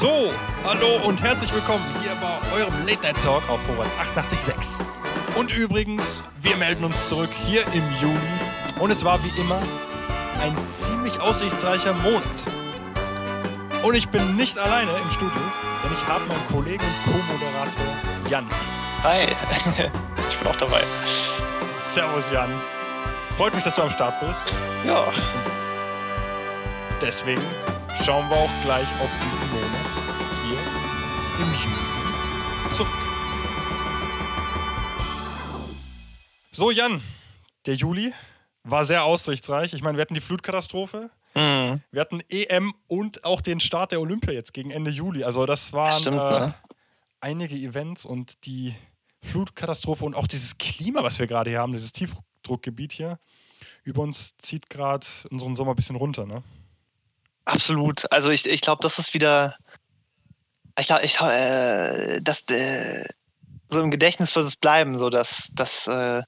So, hallo und herzlich willkommen hier bei eurem Late Night Talk auf Vorwärts 88.6. Und übrigens, wir melden uns zurück hier im Juli und es war wie immer ein ziemlich aussichtsreicher Monat. Und ich bin nicht alleine im Studio, denn ich habe meinen Kollegen und Co-Moderator Jan. Hi, ich bin auch dabei. Servus Jan. Freut mich, dass du am Start bist. Ja. Deswegen schauen wir auch gleich auf diesen hier im Juli zurück. So, Jan, der Juli war sehr aussichtsreich. Ich meine, wir hatten die Flutkatastrophe, Mhm. wir hatten EM und auch den Start der Olympia jetzt gegen Ende Juli. Also das waren Stimmt, äh, ne? einige Events und die Flutkatastrophe und auch dieses Klima, was wir gerade hier haben, dieses Tiefdruckgebiet hier, über uns zieht gerade unseren Sommer ein bisschen runter. Ne? Absolut. Also ich, ich glaube, das ist wieder. Ich glaube, ich, äh, dass äh, so im Gedächtnis wird es bleiben, so dass, dass äh,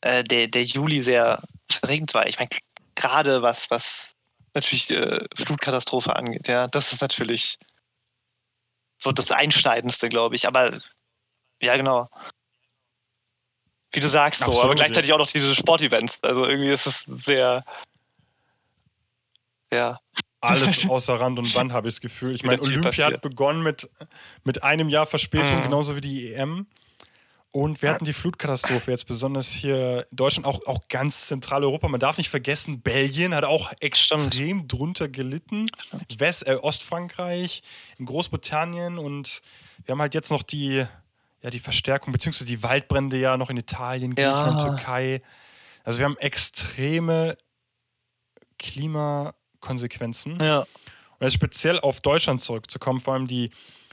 äh, der, der Juli sehr verregnet war. Ich meine, gerade was, was natürlich äh, Flutkatastrophe angeht, ja, das ist natürlich so das Einschneidendste, glaube ich. Aber ja, genau. Wie du sagst, so, aber Absolut, gleichzeitig auch noch diese Sportevents. Also irgendwie ist es sehr. Ja. Alles außer Rand und Band, habe ich das Gefühl. Ich meine, Olympia hat passiert. begonnen mit, mit einem Jahr Verspätung, Mhm. genauso wie die EM. Und wir hatten die Flutkatastrophe jetzt besonders hier in Deutschland, auch, auch ganz Zentraleuropa. Man darf nicht vergessen, Belgien hat auch extrem drunter gelitten. West, äh, Ostfrankreich, in Großbritannien und wir haben halt jetzt noch die, ja, die Verstärkung, beziehungsweise die Waldbrände ja noch in Italien, Griechenland, Ja. Türkei. Also wir haben extreme Klimakonsequenzen. Ja. Und jetzt speziell auf Deutschland zurückzukommen, vor allem die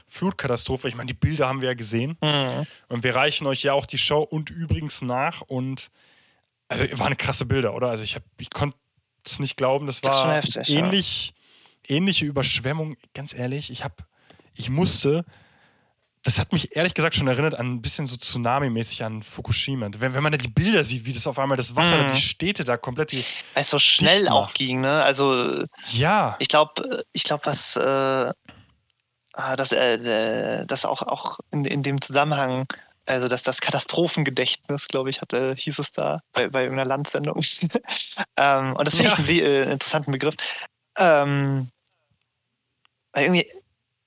Flutkatastrophe. Ich meine, die Bilder haben wir ja gesehen. Mhm. Und wir reichen euch ja auch die Show und übrigens nach. Und also waren krasse Bilder, oder? Also ich, hab- ich konnte es nicht glauben. Das war Das heftig, ja. ähnlich, ähnliche Überschwemmung. Ganz ehrlich, ich habe, ich musste. Das hat mich ehrlich gesagt schon erinnert an ein bisschen so Tsunami-mäßig an Fukushima. Wenn, wenn man da die Bilder sieht, wie das auf einmal das Wasser, Mhm. die Städte da komplett. Die, Weil es so schnell auch ging, ne? Also ja, ich glaube, ich glaube, was äh, ah, das, äh, äh, das auch, auch in, in dem Zusammenhang, also dass das Katastrophengedächtnis, glaube ich, hatte, hieß es da bei, bei irgendeiner Landsendung. ähm, und das finde Ja. ich einen äh, interessanten Begriff. Ähm, weil irgendwie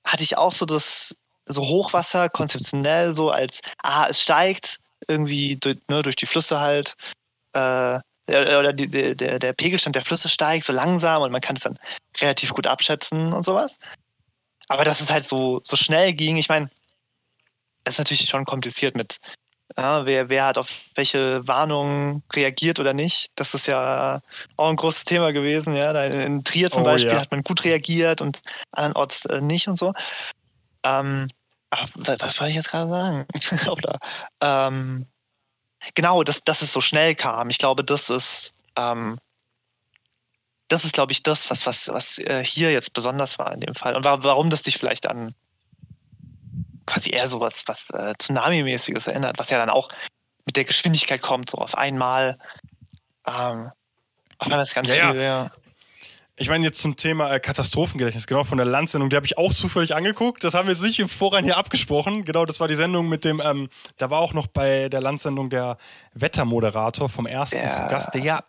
hatte ich auch so das so Hochwasser konzeptionell so als ah es steigt irgendwie durch, ne, durch die Flüsse halt äh, der- oder die, der, der, der Pegelstand der Flüsse steigt so langsam und man kann es dann relativ gut abschätzen und sowas. Aber dass es halt so, so schnell ging, ich meine, es ist natürlich schon kompliziert mit, ja, wer, wer hat auf welche Warnungen reagiert oder nicht. Das ist ja auch ein großes Thema gewesen. Ja. In Trier zum Oh, Beispiel ja. hat man gut reagiert und andernorts äh, nicht und so. Ähm, wa- was wollte ich jetzt gerade sagen? oder, ähm, genau, dass, dass es so schnell kam. Ich glaube, das ist, ähm, das ist, glaube ich, das, was, was, was äh, hier jetzt besonders war in dem Fall. Und wa warum das dich vielleicht an quasi eher so was, was äh, Tsunami-mäßiges erinnert, was ja dann auch mit der Geschwindigkeit kommt, so auf einmal. Ähm, auf einmal ist ganz ja. viel, ja. Ich meine jetzt zum Thema äh, Katastrophengedächtnis, genau von der Landsendung, die habe ich auch zufällig angeguckt. Das haben wir jetzt nicht im Vorrein hier abgesprochen. Genau, das war die Sendung mit dem, ähm, da war auch noch bei der Landsendung der Wettermoderator vom ersten Ja. zu Gast, der ja,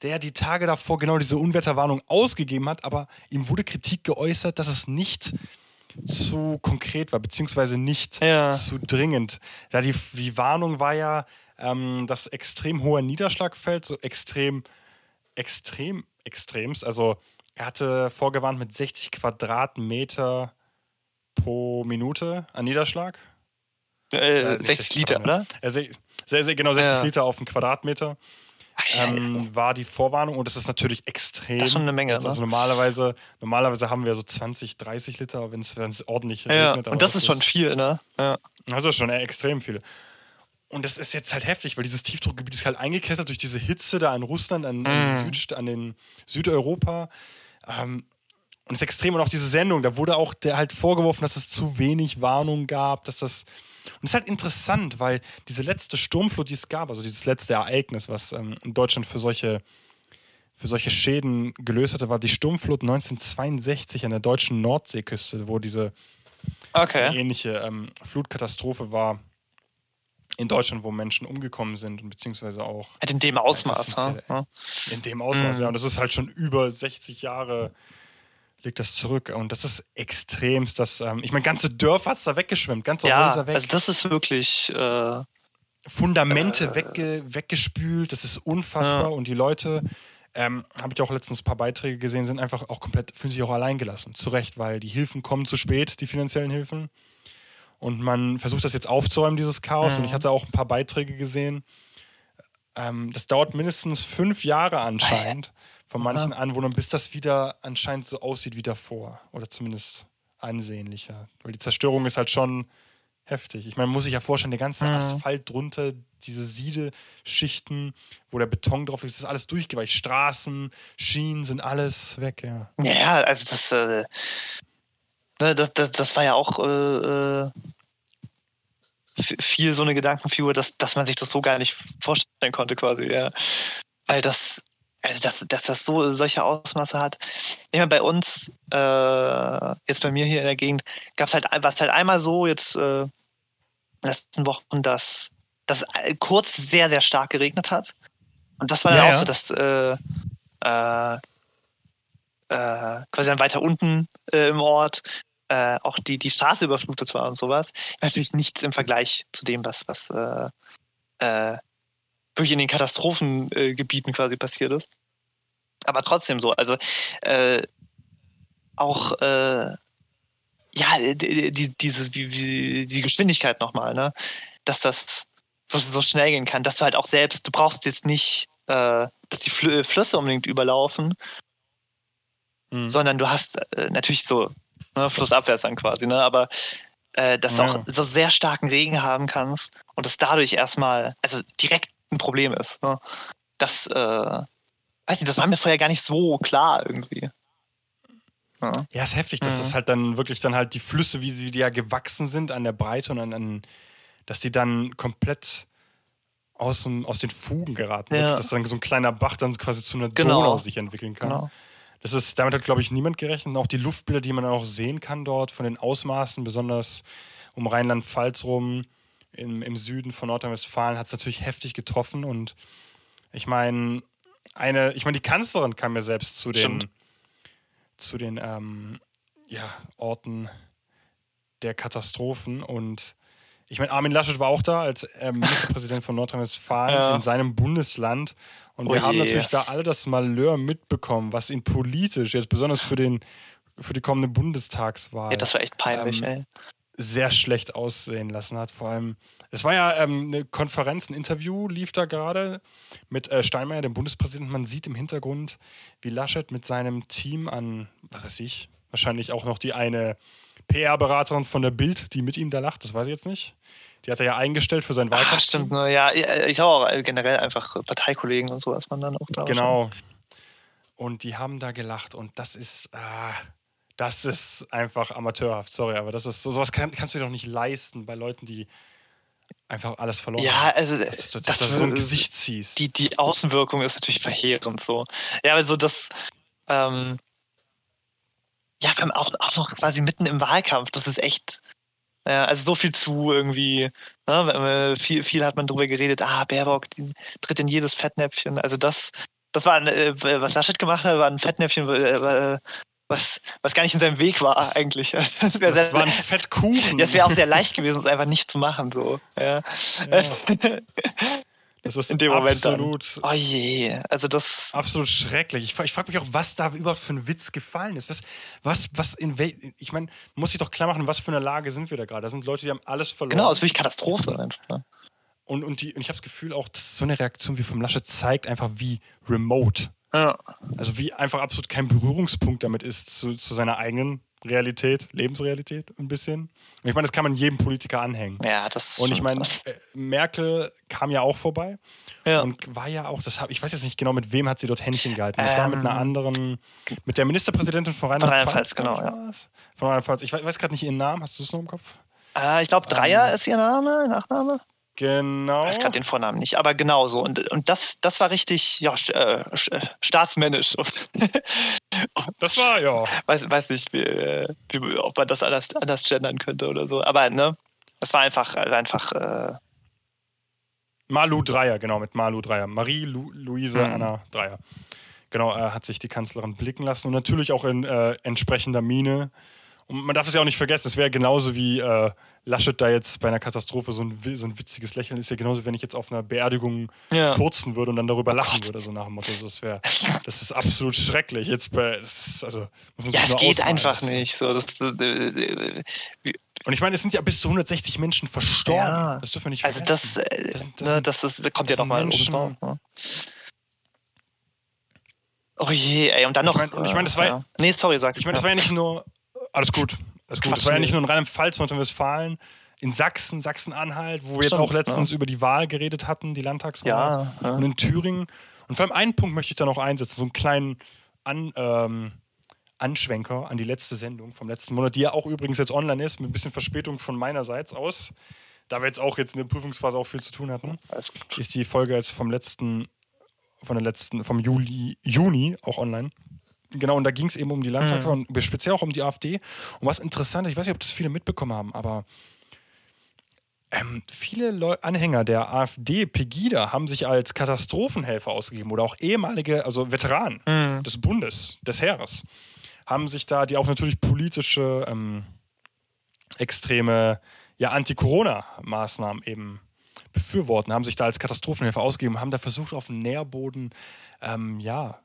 der ja die Tage davor genau diese Unwetterwarnung ausgegeben hat, aber ihm wurde Kritik geäußert, dass es nicht zu konkret war, beziehungsweise nicht Ja. zu dringend. Da die, die Warnung war ja, ähm, dass extrem hoher Niederschlag fällt, so extrem, extrem, extremst. Also er hatte vorgewarnt mit 60 Quadratmeter pro Minute an Niederschlag. Äh, Äh, nicht 60 Liter, oder? Äh, se- sehr, sehr, genau 60 Ja. Liter auf einen Quadratmeter Ja, ähm, war die Vorwarnung und das ist natürlich extrem. Das ist schon eine Menge, Also ne? normalerweise, normalerweise haben wir so 20, 30 Liter, wenn es ordentlich ja, regnet. und das, ist schon viel, ne? Ja. also schon extrem viel. Und das ist jetzt halt heftig, weil dieses Tiefdruckgebiet ist halt eingekesselt durch diese Hitze da in Russland, an, an, Mhm. die Süd, an den Südeuropa. Ähm, und es ist extrem. Und auch diese Sendung, da wurde auch der halt vorgeworfen, dass es zu wenig Warnung gab, dass das. Und es ist halt interessant, weil diese letzte Sturmflut, die es gab, also dieses letzte Ereignis, was ähm, in Deutschland für solche für solche Schäden gelöst hatte, war die Sturmflut 1962 an der deutschen Nordseeküste, wo diese Okay. ähnliche ähm, Flutkatastrophe war in Deutschland, wo Menschen umgekommen sind und beziehungsweise auch Halt in dem Ausmaß. Ja, in dem Ausmaß, Mhm. ja. Und das ist halt schon über 60 Jahre liegt das zurück. Und das ist extremst. Das, ähm, ich meine, ganze Dörfer hat es da weggeschwemmt, ganze Ja, Häuser weg, also das ist wirklich. Äh, Fundamente wegge weggespült. Das ist unfassbar. Ja. Und die Leute, ähm, habe ich auch letztens ein paar Beiträge gesehen, sind einfach auch komplett, fühlen sich auch allein gelassen. Zu Recht, weil die Hilfen kommen zu spät, die finanziellen Hilfen. Und man versucht das jetzt aufzuräumen, dieses Chaos. Mhm. Und ich hatte auch ein paar Beiträge gesehen. Ähm, das dauert mindestens fünf Jahre anscheinend von manchen Anwohnern, bis das wieder anscheinend so aussieht wie davor. Oder zumindest ansehnlicher. Weil die Zerstörung ist halt schon heftig. Ich meine, man muss sich ja vorstellen, der ganze Mhm. Asphalt drunter, diese Siedeschichten, wo der Beton drauf ist, ist alles durchgeweicht. Straßen, Schienen sind alles weg, ja. ja, also das, äh, ne, das, das, das war ja auch äh, äh, viel so eine Gedankenfigur, dass, dass man sich das so gar nicht vorstellen konnte, quasi, ja. Weil das, also dass, dass das so solche Ausmaße hat. Ich meine, bei uns, äh, jetzt bei mir hier in der Gegend, gab es halt, war es halt einmal so, jetzt äh, in den letzten Wochen, dass dass es kurz sehr, sehr stark geregnet hat. Und das war dann Ja, auch ja. so, dass äh, äh, äh, quasi dann weiter unten äh, im Ort äh, auch die, die Straße überflutet war und sowas. Natürlich nichts im Vergleich zu dem, was, was äh, äh, wirklich in den Katastrophengebieten äh, quasi passiert ist. Aber trotzdem so, also äh, auch äh, ja, die, die, diese, wie, die Geschwindigkeit nochmal, ne? Dass das so, so schnell gehen kann, dass du halt auch selbst, du brauchst jetzt nicht, dass die Flü Flüsse unbedingt überlaufen, Mhm. sondern du hast äh, natürlich so ne, flussabwärts dann quasi, ne? aber äh, dass du Ja. auch so sehr starken Regen haben kannst und es dadurch erstmal, also direkt ein Problem ist. Ne? Das, äh, weiß nicht, das war mir vorher gar nicht so klar irgendwie. Ja. Ja, ist heftig. Das Mhm. ist halt dann wirklich dann halt die Flüsse, wie sie ja gewachsen sind an der Breite und an, an dass die dann komplett aus, dem, aus den Fugen geraten. Ja. Dass dann so ein kleiner Bach dann quasi zu einer Genau. Donau sich entwickeln kann. Genau. Das ist, damit hat, glaube ich, niemand gerechnet. Und auch die Luftbilder, die man auch sehen kann dort von den Ausmaßen, besonders um Rheinland-Pfalz rum, im, im Süden von Nordrhein-Westfalen, hat es natürlich heftig getroffen. Und ich meine, eine, ich meine, die Kanzlerin kam ja selbst zu den, Stimmt. zu den ähm, ja, Orten der Katastrophen. Und ich meine, Armin Laschet war auch da als ähm, Ministerpräsident von Nordrhein-Westfalen Ja. in seinem Bundesland. Und Oh wir haben je. natürlich da alle das Malheur mitbekommen, was ihn politisch, jetzt besonders für, den, für die kommende Bundestagswahl, Ja, das war echt peinlich, Ähm, ey. sehr schlecht aussehen lassen hat. Vor allem, es war ja ähm, eine Konferenz, ein Interview lief da gerade mit äh, Steinmeier, dem Bundespräsidenten. Man sieht im Hintergrund, wie Laschet mit seinem Team an, was weiß ich, wahrscheinlich auch noch die eine PR-Beraterin von der Bild, die mit ihm da lacht, das weiß ich jetzt nicht. Die hat er ja eingestellt für sein Ah, Wahlkampf. stimmt, ne, ja, ja, ich habe auch generell einfach Parteikollegen und sowas, man dann auch da. Genau. Und die haben da gelacht und das ist, ah, das ist einfach amateurhaft, sorry, aber das ist so, sowas kann, kannst du dir doch nicht leisten bei Leuten, die einfach alles verloren Ja, haben. also Dass, dass, dass, das du so ein Gesicht ziehst. die, die Außenwirkung ist natürlich verheerend so. Ja, also das, ähm, ja, wir haben auch, auch noch quasi mitten im Wahlkampf, das ist echt, ja, also so viel zu irgendwie, ne, viel, viel hat man drüber geredet, ah, Baerbock die tritt in jedes Fettnäpfchen, also das, das war, ein, äh, was Laschet gemacht hat, war ein Fettnäpfchen, äh, was, was gar nicht in seinem Weg war eigentlich. Das, das sehr- war ein Fettkuchen. das wäre auch sehr leicht gewesen, es einfach nicht zu machen, so, ja. Ja. Das ist in dem Moment dann. absolut, Oh je, also das, absolut schrecklich. Ich, ich frage mich auch, was da überhaupt für ein Witz gefallen ist. Was, was, was in wel ich meine, muss sich doch klar machen, was für eine Lage sind wir da gerade? Da sind Leute, die haben alles verloren. genau, das ist wirklich Katastrophe. einfach, ne? Und, und, die, und ich habe das Gefühl auch, dass so eine Reaktion wie vom Laschet zeigt einfach, wie remote, Ja. also wie einfach absolut kein Berührungspunkt damit ist zu, zu seiner eigenen Realität, Lebensrealität ein bisschen. Und ich meine, das kann man jedem Politiker anhängen. Ja, das Und ich meine, äh, Merkel kam ja auch vorbei Ja. und war ja auch, das hab, ich weiß jetzt nicht genau, mit wem hat sie dort Händchen gehalten. Das war mit einer Ähm. anderen, mit der Ministerpräsidentin von Rheinland-Pfalz. Genau, es. Von Rheinland-Pfalz. Ich weiß, weiß gerade nicht ihren Namen, hast du es noch im Kopf? äh, ich glaube, Dreier ist ihr Name, Nachname. Genau. Ich weiß gerade den Vornamen nicht, aber genau so. Und, und das, das war richtig ja, äh, staatsmännisch. das war, ja. Weiß, weiß nicht, wie, wie, ob man das anders, anders gendern könnte oder so. Aber ne, es war einfach, einfach äh, Malu Dreier, genau, mit Malu Dreier. Marie Lu Luise mhm. Anna Dreier. Genau, äh, hat sich die Kanzlerin blicken lassen und natürlich auch in äh, entsprechender Miene. Und man darf es ja auch nicht vergessen, es wäre genauso wie äh, Laschet da jetzt bei einer Katastrophe so ein, so ein witziges Lächeln ist ja genauso, wenn ich jetzt auf einer Beerdigung ja. furzen würde und dann darüber oh lachen Gott. würde, so nach dem Motto. Das, wär, das ist absolut schrecklich. Jetzt bei, das ist, also, ja, es geht einfach nicht. So, das, äh, äh, und ich meine, es sind ja bis zu 160 Menschen verstorben. Ja. Das dürfen wir nicht vergessen. Also das, äh, das, sind, das, ne, das, das kommt ja nochmal drauf, ne? Oh je, ey, und dann noch. Ich meine, ich mein, das war ja. Nee, sorry, sag. Ich meine, das war ja nicht nur. Alles gut. Alles gut. Das war ja nicht nur in Rheinland-Pfalz, Nordrhein-Westfalen, in Sachsen, Sachsen-Anhalt, wo wir Stimmt, jetzt auch letztens ja. über die Wahl geredet hatten, die Landtagswahl. Ja, ja. Und in Thüringen. Und vor allem einen Punkt möchte ich da noch einsetzen, so einen kleinen An, ähm, Anschwenker an die letzte Sendung vom letzten Monat, die ja auch übrigens jetzt online ist, mit ein bisschen Verspätung von meinerseits aus. Da wir jetzt auch jetzt in der Prüfungsphase auch viel zu tun hatten, ist die Folge jetzt vom letzten von der letzten, vom Juli, Juni auch online. Genau, und da ging es eben um die Landtagswahl mhm. und speziell auch um die AfD. Und was interessant ist, ich weiß nicht, ob das viele mitbekommen haben, aber ähm, viele Leu Anhänger der AfD, Pegida, haben sich als Katastrophenhelfer ausgegeben oder auch ehemalige, also Veteranen mhm. des Bundes, des Heeres, haben sich da, die auch natürlich politische, ähm, extreme, ja, Anti-Corona-Maßnahmen eben befürworten, haben sich da als Katastrophenhelfer ausgegeben, haben da versucht, auf dem Nährboden, ähm, ja,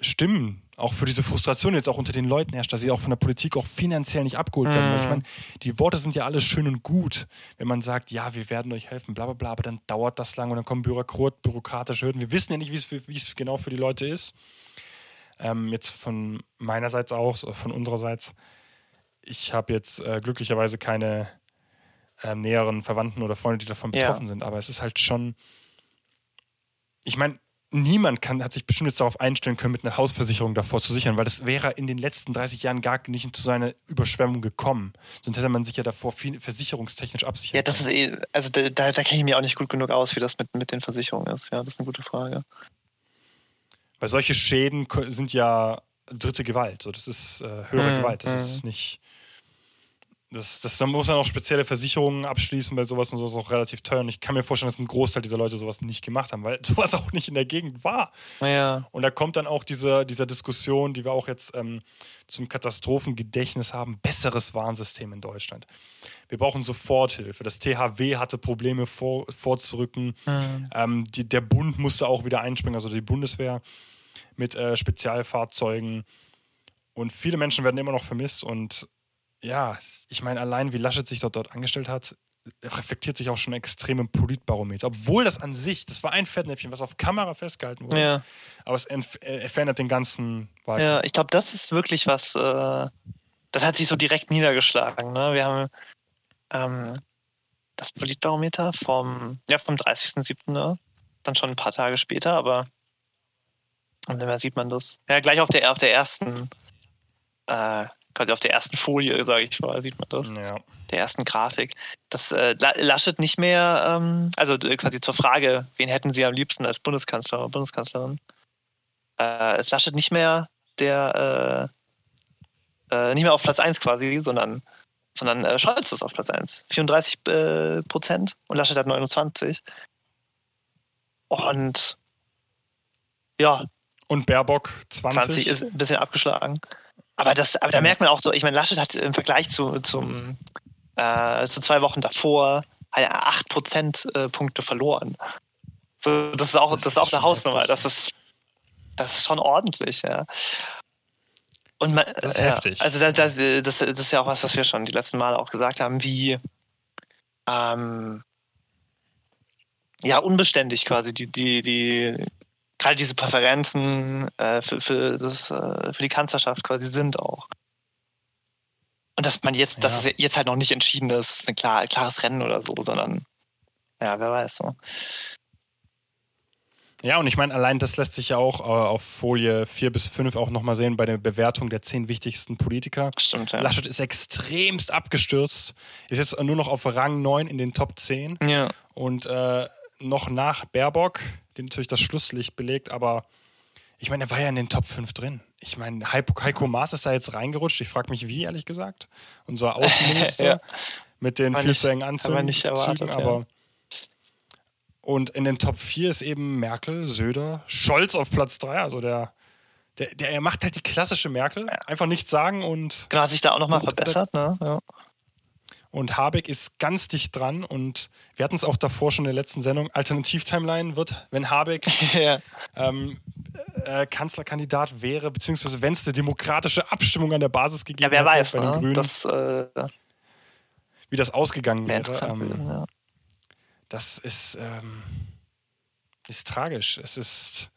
Stimmen, auch für diese Frustration jetzt auch unter den Leuten herrscht, dass sie auch von der Politik auch finanziell nicht abgeholt werden. Mhm. Ich meine, die Worte sind ja alle schön und gut, wenn man sagt, ja, wir werden euch helfen, bla bla bla, aber dann dauert das lang und dann kommen Bürokrat, bürokratische Hürden. Wir wissen ja nicht, wie es genau für die Leute ist. Ähm, jetzt von meinerseits auch, von unsererseits. Ich habe jetzt äh, glücklicherweise keine äh, näheren Verwandten oder Freunde, die davon betroffen ja. sind. Aber es ist halt schon. Ich meine, niemand kann, hat sich bestimmt jetzt darauf einstellen können, mit einer Hausversicherung davor zu sichern, weil das wäre in den letzten 30 Jahren gar nicht zu so einer Überschwemmung gekommen. Sonst hätte man sich ja davor viel versicherungstechnisch absichern Ja, das ist eh, also da, da, da kenne ich mich auch nicht gut genug aus, wie das mit, mit den Versicherungen ist. Ja, das ist eine gute Frage. Weil solche Schäden sind ja dritte Gewalt. So, das ist äh, höhere mhm. Gewalt. Das mhm. ist nicht. Das, das, da muss man auch spezielle Versicherungen abschließen, weil sowas und sowas auch relativ teuer. Und ich kann mir vorstellen, dass ein Großteil dieser Leute sowas nicht gemacht haben, weil sowas auch nicht in der Gegend war. Ja. Und da kommt dann auch diese, diese Diskussion, die wir auch jetzt ähm, zum Katastrophengedächtnis haben: besseres Warnsystem in Deutschland. Wir brauchen Soforthilfe. Das THW hatte Probleme vor, vorzurücken. Mhm. Ähm, die, der Bund musste auch wieder einspringen, also die Bundeswehr mit äh, Spezialfahrzeugen. Und viele Menschen werden immer noch vermisst und ja, ich meine, allein wie Laschet sich dort, dort angestellt hat, reflektiert sich auch schon extrem im Politbarometer. Obwohl das an sich, das war ein Fettnäpfchen, was auf Kamera festgehalten wurde. Ja. Aber es äh, verändert den ganzen Wahlkampf. Ja, ich glaube, das ist wirklich was, äh, das hat sich so direkt niedergeschlagen. Ne? Wir haben ähm, das Politbarometer vom, ja, vom 30.07. Ne? Dann schon ein paar Tage später, aber und dann sieht man das. Ja, gleich auf der, auf der ersten äh, quasi auf der ersten Folie, sage ich mal, sieht man das. Ja. Der ersten Grafik. Das äh, Laschet nicht mehr, ähm, also äh, quasi zur Frage, wen hätten Sie am liebsten als Bundeskanzler oder Bundeskanzlerin? Äh, ist Laschet nicht mehr der, äh, äh nicht mehr auf Platz 1 quasi, sondern, sondern äh, Scholz ist auf Platz 1. 34 äh, Prozent und Laschet hat 29. Und ja. Und Baerbock 20. 20 ist ein bisschen abgeschlagen. Aber, das, aber da merkt man auch so, ich meine, Laschet hat im Vergleich zu, zum, äh, zu zwei Wochen davor halt acht Prozentpunkte verloren. So, das ist auch, das, das ist auch eine Hausnummer. Das ist, das ist schon ordentlich, ja. Und man, das ist ja, heftig. Also das, das, das, ist ja auch was, was wir schon die letzten Male auch gesagt haben, wie ähm, ja, unbeständig quasi die, die, die gerade diese Präferenzen äh, für, für, das, äh, für die Kanzlerschaft quasi sind auch. Und dass man jetzt, ja. dass es jetzt halt noch nicht entschieden ist, ein klar, klares Rennen oder so, sondern ja, wer weiß so. Ja, und ich meine, allein das lässt sich ja auch äh, auf Folie 4 bis 5 auch nochmal sehen bei der Bewertung der zehn wichtigsten Politiker. Stimmt, ja. Laschet ist extremst abgestürzt, ist jetzt nur noch auf Rang 9 in den Top 10 Ja. und äh, noch nach Baerbock, die natürlich das Schlusslicht belegt, aber ich meine, er war ja in den Top 5 drin. Ich meine, Heiko, Maas ist da jetzt reingerutscht. Ich frage mich, wie, ehrlich gesagt. Unser Außenminister Ja. mit den War viel nicht- zu engen haben Anzügen. nicht erwartet, ja. aber Und in den Top 4 ist eben Merkel, Söder, Scholz auf Platz 3. Also der, der, der er macht halt die klassische Merkel. Einfach nichts sagen und Genau, hat sich da auch nochmal verbessert, ne? Ja. Und Habeck ist ganz dicht dran und wir hatten es auch davor schon in der letzten Sendung. Alternativ-Timeline wird, wenn Habeck ja. ähm, äh, Kanzlerkandidat wäre, beziehungsweise wenn es eine demokratische Abstimmung an der Basis gegeben ja, wer weiß, bei den ne? Grünen, Das äh, wie das ausgegangen wäre Ähm, ja. das ist, ähm, ist tragisch. Es ist.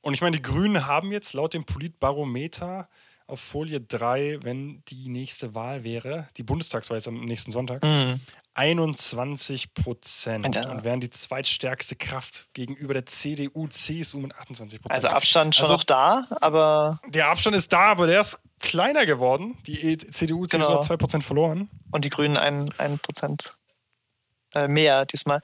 Und ich meine, die Grünen haben jetzt laut dem Politbarometer auf Folie 3, wenn die nächste Wahl wäre, die Bundestagswahl ist am nächsten Sonntag, Mhm. 21 Prozent Ja. und wären die zweitstärkste Kraft gegenüber der CDU, CSU mit 28 Prozent. Also Abstand schon Also- noch da, aber der Abstand ist da, aber der ist kleiner geworden. Die E- CDU, CSU Genau. hat 2 Prozent verloren. und die Grünen ein, ein Prozent äh, mehr diesmal.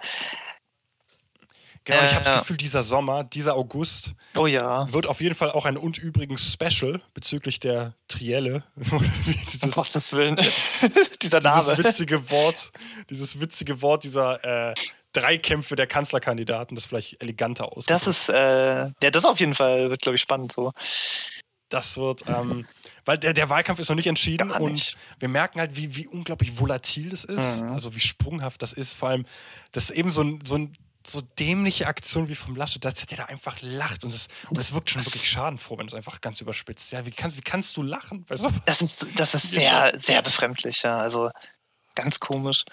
Genau, ich Äh, habe das. Gefühl, dieser Sommer, dieser August Oh ja. wird auf jeden Fall auch ein und übrigens Special bezüglich der Trielle. Wie Um dieses, Gottes Willen. Dieser dieses Name. witzige Wort, dieses witzige Wort dieser äh, Dreikämpfe der Kanzlerkandidaten, das vielleicht eleganter aussieht. Das ist, äh, ja, das auf jeden Fall wird, glaube ich, spannend so. Das wird, ähm, weil der, der Wahlkampf ist noch nicht entschieden Gar und nicht. wir merken halt, wie, wie unglaublich volatil das ist, Mhm. also wie sprunghaft das ist. Vor allem, das ist eben so ein, so ein so dämliche Aktion wie vom Laschet, dass der da einfach lacht und es und wirkt schon wirklich schadenfroh, wenn es einfach ganz überspitzt. Ja, wie, kann, wie kannst du lachen? Das ist, das ist sehr, sehr befremdlich, ja. Also ganz komisch.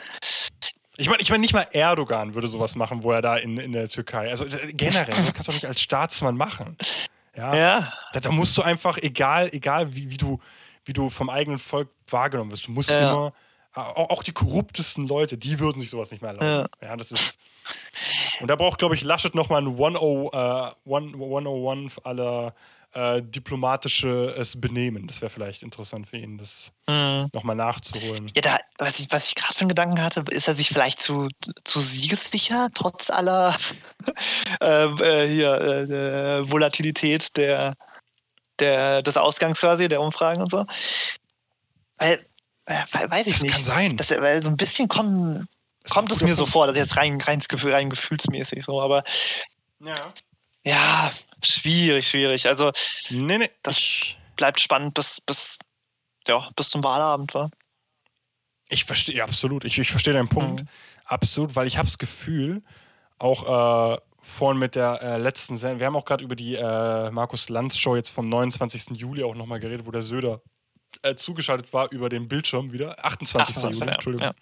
Ich meine, ich mein, nicht mal Erdogan würde sowas machen, wo er da in, in der Türkei, also generell, das kannst du doch nicht als Staatsmann machen. Ja, Ja. Da, da musst du einfach, egal, egal wie, wie, du, wie du vom eigenen Volk wahrgenommen wirst, du musst Ja. immer, auch, die korruptesten Leute, die würden sich sowas nicht mehr erlauben. Ja, das ist. Und da braucht, glaube ich, Laschet nochmal ein 101, äh, 101 aller äh, diplomatisches Benehmen. Das wäre vielleicht interessant für ihn, das Mhm. nochmal nachzuholen. Ja, da, was ich, was ich gerade für einen Gedanken hatte, ist er sich vielleicht zu, zu siegessicher, trotz aller äh, äh, hier, äh, der Volatilität der, der, des Ausgangs quasi, der Umfragen und so. Weil, äh, we- weiß ich Das nicht. kann sein. Das, weil so ein bisschen kommen, Das kommt es mir so vor, das ist jetzt rein, rein, Gefühl, rein gefühlsmäßig so, aber Ja. ja, schwierig, schwierig. Also Nee, nee. Das- ich, bleibt spannend bis, bis, ja, bis zum Wahlabend, wa? Ich verstehe, absolut. Ich, ich verstehe deinen Punkt. Mhm. Absolut, weil ich habe das Gefühl, auch äh, vorhin mit der äh, letzten Sendung, wir haben auch gerade über die äh, Markus Lanz Show jetzt vom 29. Juli auch nochmal geredet, wo der Söder äh, zugeschaltet war über den Bildschirm wieder. 28. 28, Juli, ja. Entschuldigung. Ja.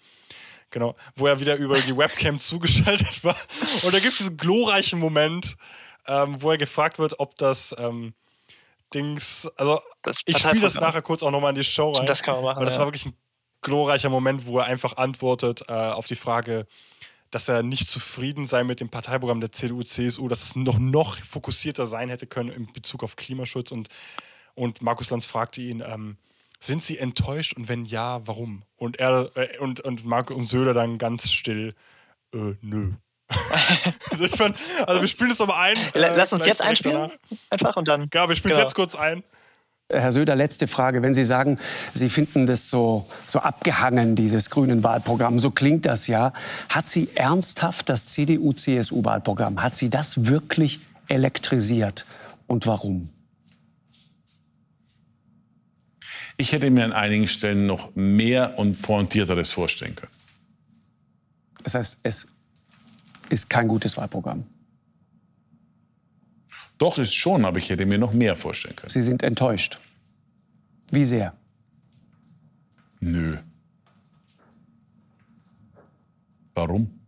Genau, wo er wieder über die Webcam zugeschaltet war. Und da gibt es diesen glorreichen Moment, ähm, wo er gefragt wird, ob das ähm, Dings, also Das ich spiele das nachher kurz auch nochmal in die Show rein. Das kann man machen. Aber das ja. war wirklich ein glorreicher Moment, wo er einfach antwortet äh, auf die Frage, dass er nicht zufrieden sei mit dem Parteiprogramm der CDU, CSU, dass es noch, noch fokussierter sein hätte können in Bezug auf Klimaschutz. Und, und Markus Lanz fragte ihn, ähm, sind Sie enttäuscht und wenn ja, warum? Und er äh, und, und Marco und Söder dann ganz still, äh, nö. also, ich fand, also wir spielen das nochmal ein. Äh, Lass uns jetzt einspielen. danach. Einfach und dann. Ja, wir spielen es Genau. jetzt kurz ein. Herr Söder, letzte Frage. Wenn Sie sagen, Sie finden das so, so abgehangen, dieses grünen Wahlprogramm, so klingt das ja. Hat Sie ernsthaft das CDU-CSU-Wahlprogramm, hat Sie das wirklich elektrisiert? Und warum? Ich hätte mir an einigen Stellen noch mehr und pointierteres vorstellen können. Das heißt, es ist kein gutes Wahlprogramm. Doch, ist schon, aber ich hätte mir noch mehr vorstellen können. Sie sind enttäuscht. Wie sehr? Nö. Warum?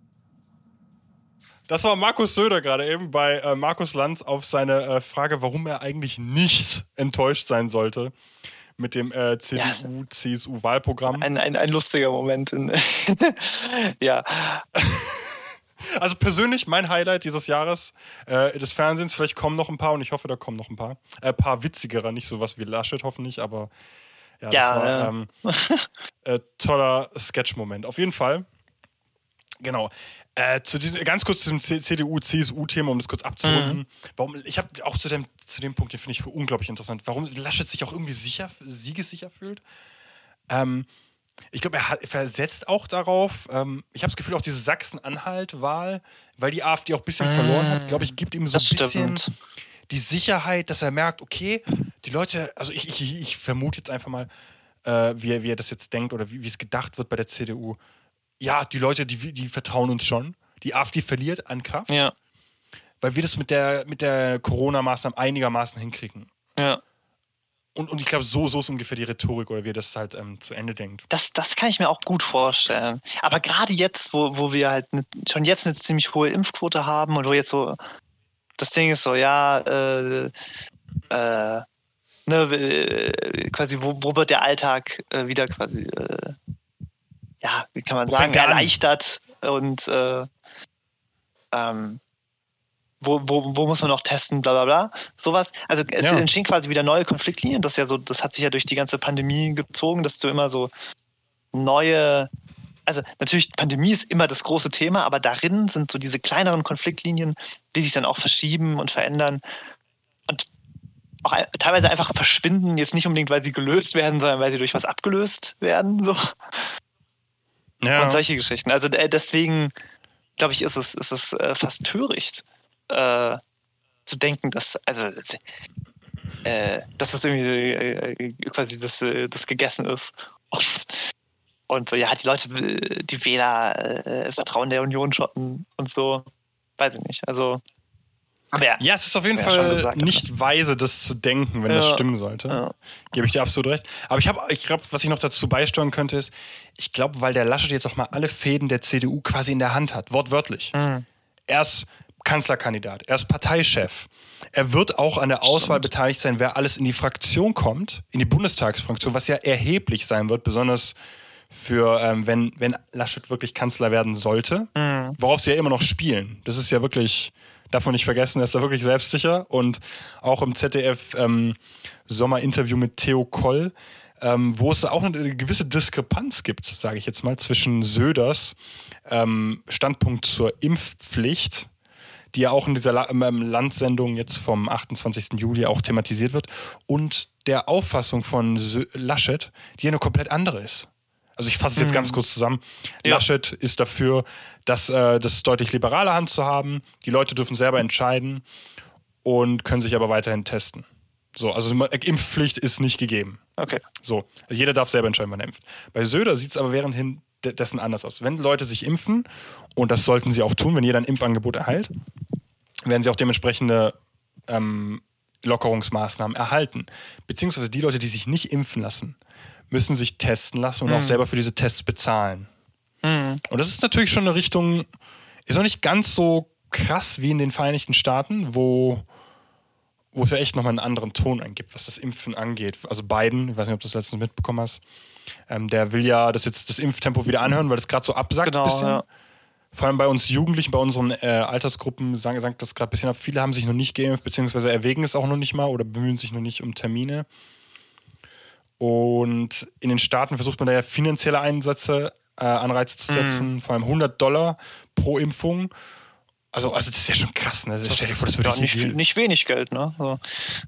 Das war Markus Söder gerade eben bei äh, Markus Lanz auf seine äh, Frage, warum er eigentlich nicht enttäuscht sein sollte mit dem äh, CDU-CSU-Wahlprogramm. Ein, ein, ein lustiger Moment. Ja. Also persönlich mein Highlight dieses Jahres äh, des Fernsehens. Vielleicht kommen noch ein paar und ich hoffe, da kommen noch ein paar. Ein äh, paar witzigere, nicht so was wie Laschet hoffentlich, aber ja, das Ja, war ja. Ähm, äh, toller Sketch-Moment. Auf jeden Fall. Genau. Äh, zu diesem, ganz kurz zum CDU-CSU-Thema, um das kurz abzurunden. Mhm. Warum, ich habe auch zu dem, zu dem Punkt, den finde ich unglaublich interessant, warum Laschet sich auch irgendwie sicher, siegessicher fühlt. Ähm, ich glaube, er, hat- er versetzt auch darauf, ähm, ich habe das Gefühl, auch diese Sachsen-Anhalt-Wahl, weil die AfD auch ein bisschen verloren hat, glaube ich, gibt ihm so ein bisschen die Sicherheit, dass er merkt, okay, die Leute, also ich, ich, ich vermute jetzt einfach mal, äh, wie, er, wie er das jetzt denkt oder wie, wie es gedacht wird bei der CDU. Ja, die Leute, die, die vertrauen uns schon. Die AfD verliert an Kraft, Ja, weil wir das mit der, mit der Corona-Maßnahme einigermaßen hinkriegen. ja. Und, und ich glaube, so, so ist ungefähr die Rhetorik oder wie er das halt ähm, zu Ende denkt. Das, das kann ich mir auch gut vorstellen. Aber gerade jetzt, wo, wo wir halt ne, schon jetzt eine ziemlich hohe Impfquote haben und wo jetzt so das Ding ist so, ja, äh, äh, ne, äh, quasi, wo, wo wird der Alltag äh, wieder quasi, äh, ja, wie kann man Wo sagen, erleichtert und äh, ähm, wo, wo, wo muss man noch testen, bla bla bla. Sowas. Also es Ja. entstehen quasi wieder neue Konfliktlinien. Das ist ja so, das hat sich ja durch die ganze Pandemie gezogen, dass du immer so neue, also natürlich, Pandemie ist immer das große Thema, aber darin sind so diese kleineren Konfliktlinien, die sich dann auch verschieben und verändern und auch teilweise einfach verschwinden, jetzt nicht unbedingt, weil sie gelöst werden, sondern weil sie durch was abgelöst werden. So. Ja. Und solche Geschichten. Also äh, deswegen, glaube ich, ist es, ist es äh, fast töricht, äh, zu denken, dass, also, äh, dass das irgendwie äh, quasi das, äh, das gegessen ist. Und, und so, ja, die Leute, äh, die Wähler äh, vertrauen der Union schon und so. Weiß ich nicht. Also, aber ja. Ja, es ist auf jeden Ja, Fall gesagt, nicht das- weise, das zu denken, wenn das Ja. stimmen sollte. Gebe ich dir absolut recht. Aber ich habe, ich glaube, was ich noch dazu beisteuern könnte, ist, ich glaube, weil der Laschet jetzt auch mal alle Fäden der CDU quasi in der Hand hat, wortwörtlich. Mhm. Er ist Kanzlerkandidat, er ist Parteichef. Er wird auch an der Auswahl beteiligt sein, wer alles in die Fraktion kommt, in die Bundestagsfraktion, was ja erheblich sein wird, besonders für, ähm, wenn, wenn Laschet wirklich Kanzler werden sollte, Mhm. worauf sie ja immer noch spielen. Das ist ja wirklich, man nicht vergessen, er ist da wirklich selbstsicher und auch im ZDF ähm, Sommerinterview mit Theo Koll, ähm, wo es auch eine gewisse Diskrepanz gibt, sage ich jetzt mal, zwischen Söders ähm, Standpunkt zur Impfpflicht, die ja auch in dieser La ähm, Landsendung jetzt vom 28. Juli auch thematisiert wird, und der Auffassung von Sö Laschet, die ja eine komplett andere ist. Also ich fasse es jetzt ganz kurz zusammen. Ja. Laschet ist dafür, dass äh, das deutlich liberale Hand zu haben. Die Leute dürfen selber entscheiden und können sich aber weiterhin testen. So, also Impfpflicht ist nicht gegeben. Okay. So, jeder darf selber entscheiden, wann er impft. Bei Söder sieht es aber währendhin dessen anders aus. Wenn Leute sich impfen, und das sollten sie auch tun, wenn jeder ein Impfangebot erhält, werden sie auch dementsprechende ähm, Lockerungsmaßnahmen erhalten. Beziehungsweise die Leute, die sich nicht impfen lassen, müssen sich testen lassen und auch selber für diese Tests bezahlen. Und das ist natürlich schon eine Richtung, ist noch nicht ganz so krass wie in den Vereinigten Staaten, wo, wo es ja echt nochmal einen anderen Ton eingibt, was das Impfen angeht. Also Biden, ich weiß nicht, ob du das letztens mitbekommen hast, ähm, der will ja das jetzt das Impftempo wieder anhören, weil das gerade so absackt Genau, ein bisschen. ja. Vor allem bei uns Jugendlichen, bei unseren äh, Altersgruppen sagen, sagt das gerade ein bisschen ab. Viele haben sich noch nicht geimpft, beziehungsweise erwägen es auch noch nicht mal oder bemühen sich noch nicht um Termine. Und in den Staaten versucht man da ja finanzielle Einsätze, äh, Anreize zu setzen, vor allem 100 Dollar pro Impfung. Also, also das ist ja schon krass, ne? Stell dir vor, das würde ja, nicht, nicht wenig Geld, ne? So.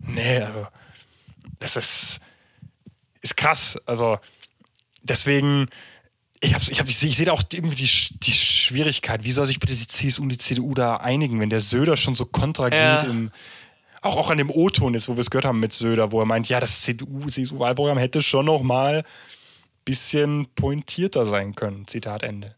Nee, also das ist, ist krass. Also deswegen, ich, hab's, ich, hab, ich, sehe- ich sehe da auch irgendwie die, die Schwierigkeit. Wie soll sich bitte die CSU und die CDU da einigen, wenn der Söder schon so kontra Ja. geht im, auch, auch an dem O-Ton jetzt, wo wir es gehört haben mit Söder, wo er meint, ja, das CDU-CSU-Wahlprogramm hätte schon noch mal bisschen pointierter sein können. Zitat Ende.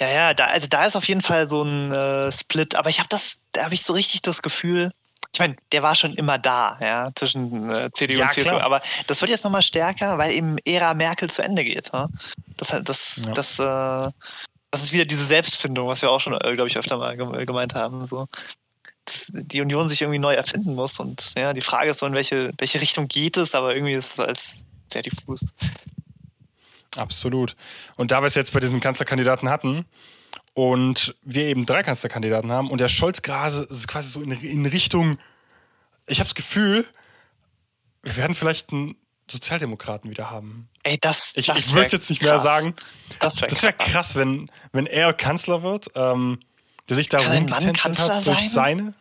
Ja, ja, da, also da ist auf jeden Fall so ein äh, Split, aber ich habe das, da habe ich so richtig das Gefühl, ich meine, der war schon immer da, ja, zwischen äh, CDU Ja, und CSU, klar. aber das wird jetzt nochmal stärker, weil eben Ära Merkel zu Ende geht. Ne? Das, das, Ja. das, äh, das ist wieder diese Selbstfindung, was wir auch schon, äh, glaube ich, öfter mal gem- gemeint haben. So. Dass die Union sich irgendwie neu erfinden muss und ja, die Frage ist so, in welche, welche Richtung geht es, aber irgendwie ist es als sehr diffus. Absolut. Und da wir es jetzt bei diesen Kanzlerkandidaten hatten und wir eben drei Kanzlerkandidaten haben und der Scholz gerade quasi so in, in Richtung, ich habe das Gefühl, wir werden vielleicht einen Sozialdemokraten wieder haben. Ey, das, Ich, das ich wär möchte jetzt nicht mehr krass. sagen. Das wäre Das wäre krass, wenn, wenn er Kanzler wird, ähm, der sich da rumgetänzelt hat durch sein?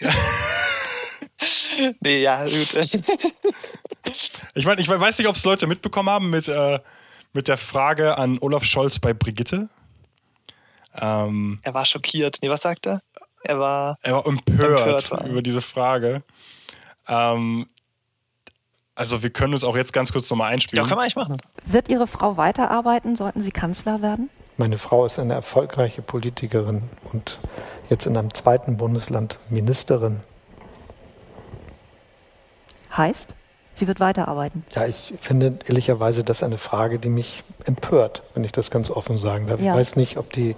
seine. Nee, ja, gut. Ich meine, ich weiß nicht, ob es Leute mitbekommen haben mit, äh, mit der Frage an Olaf Scholz bei Brigitte. Ähm, er war schockiert. Nee, was sagt er? Er war. er war empört, Empört war er. über diese Frage. Ähm, also wir können uns auch jetzt ganz kurz nochmal Ja, einspielen. können wir eigentlich machen. Wird Ihre Frau weiterarbeiten? Sollten Sie Kanzler werden? Meine Frau ist eine erfolgreiche Politikerin und jetzt in einem zweiten Bundesland Ministerin. Heißt, sie wird weiterarbeiten. Ja, ich finde ehrlicherweise das eine Frage, die mich empört, wenn ich das ganz offen sagen darf. Ja. Ich weiß nicht, ob die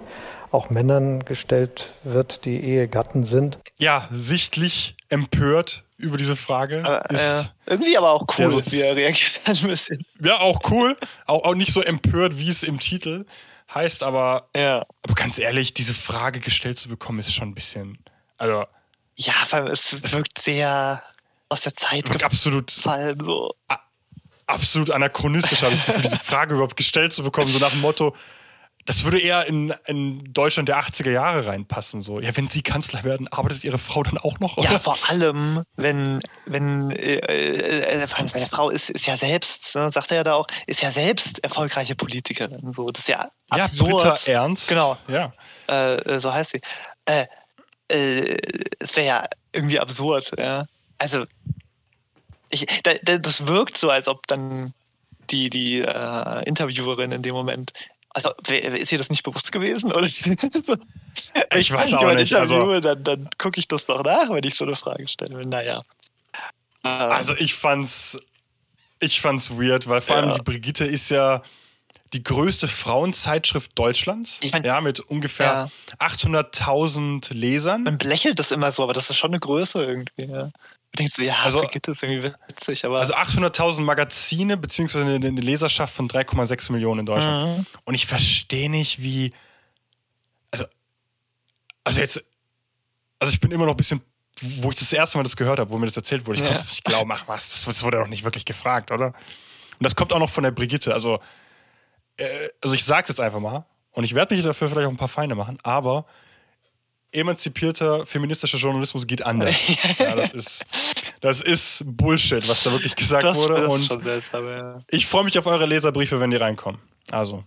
auch Männern gestellt wird, die Ehegatten sind. ja, sichtlich empört über diese Frage. Aber, ist, äh, irgendwie aber auch cool, wie er reagiert hat ein bisschen. Ja, auch cool. Auch, auch nicht so empört, wie es im Titel heißt, aber, Ja. aber ganz ehrlich, diese Frage gestellt zu bekommen, ist schon ein bisschen. Also, Ja, weil es wirkt sehr aus der Zeit absolut, gefallen. So. absolut anachronistisch, habe ich das Gefühl, diese Frage überhaupt gestellt zu bekommen, so nach dem Motto. Das würde eher in, in Deutschland der 80er Jahre reinpassen. So. Ja, wenn Sie Kanzler werden, arbeitet Ihre Frau dann auch noch? Oder? Ja, vor allem, wenn, wenn äh, äh, vor allem seine Frau ist, ist ja selbst, ne, sagt er ja da auch, ist ja selbst erfolgreiche Politikerin. So, das ist ja ja absurd. Britta Ernst. Genau. Ja. äh, so heißt sie. Äh, äh, es wäre ja irgendwie absurd, ja. Also, ich, da, da, das wirkt so, als ob dann die, die äh, Interviewerin in dem Moment, also ist ihr das nicht bewusst gewesen? Oder? Ich weiß auch nicht, also- dann, dann gucke ich das doch nach, wenn ich so eine Frage stelle. Naja. Ähm, Also ich fand's, ich fand's weird, weil vor allem Ja. die Brigitte ist ja die größte Frauenzeitschrift Deutschlands. Ich mein- ja, mit ungefähr 800.000 Lesern. man belächelt das immer so, aber das ist schon eine Größe irgendwie. Ja. Denkt so, ja, Also- Brigitte ist irgendwie witzig, aber Also 800.000 Magazine, beziehungsweise eine, eine Leserschaft von 3,6 Millionen in Deutschland. Mhm. Und ich verstehe nicht, wie. Also, also jetzt. Also ich bin immer noch ein bisschen, wo ich das erste Mal das gehört habe, wo mir das erzählt wurde. Ich Ja. konnte es nicht glauben, ach was, das, das wurde doch nicht wirklich gefragt, oder? Und das kommt auch noch von der Brigitte. Also, äh, also ich sag's jetzt einfach mal. Und ich werde mich dafür vielleicht auch ein paar Feinde machen, aber emanzipierter feministischer Journalismus geht anders. ja, das, ist, das ist Bullshit, was da wirklich gesagt das wurde. Und seltsam, ja. ich freue mich auf eure Leserbriefe, wenn die reinkommen. Also,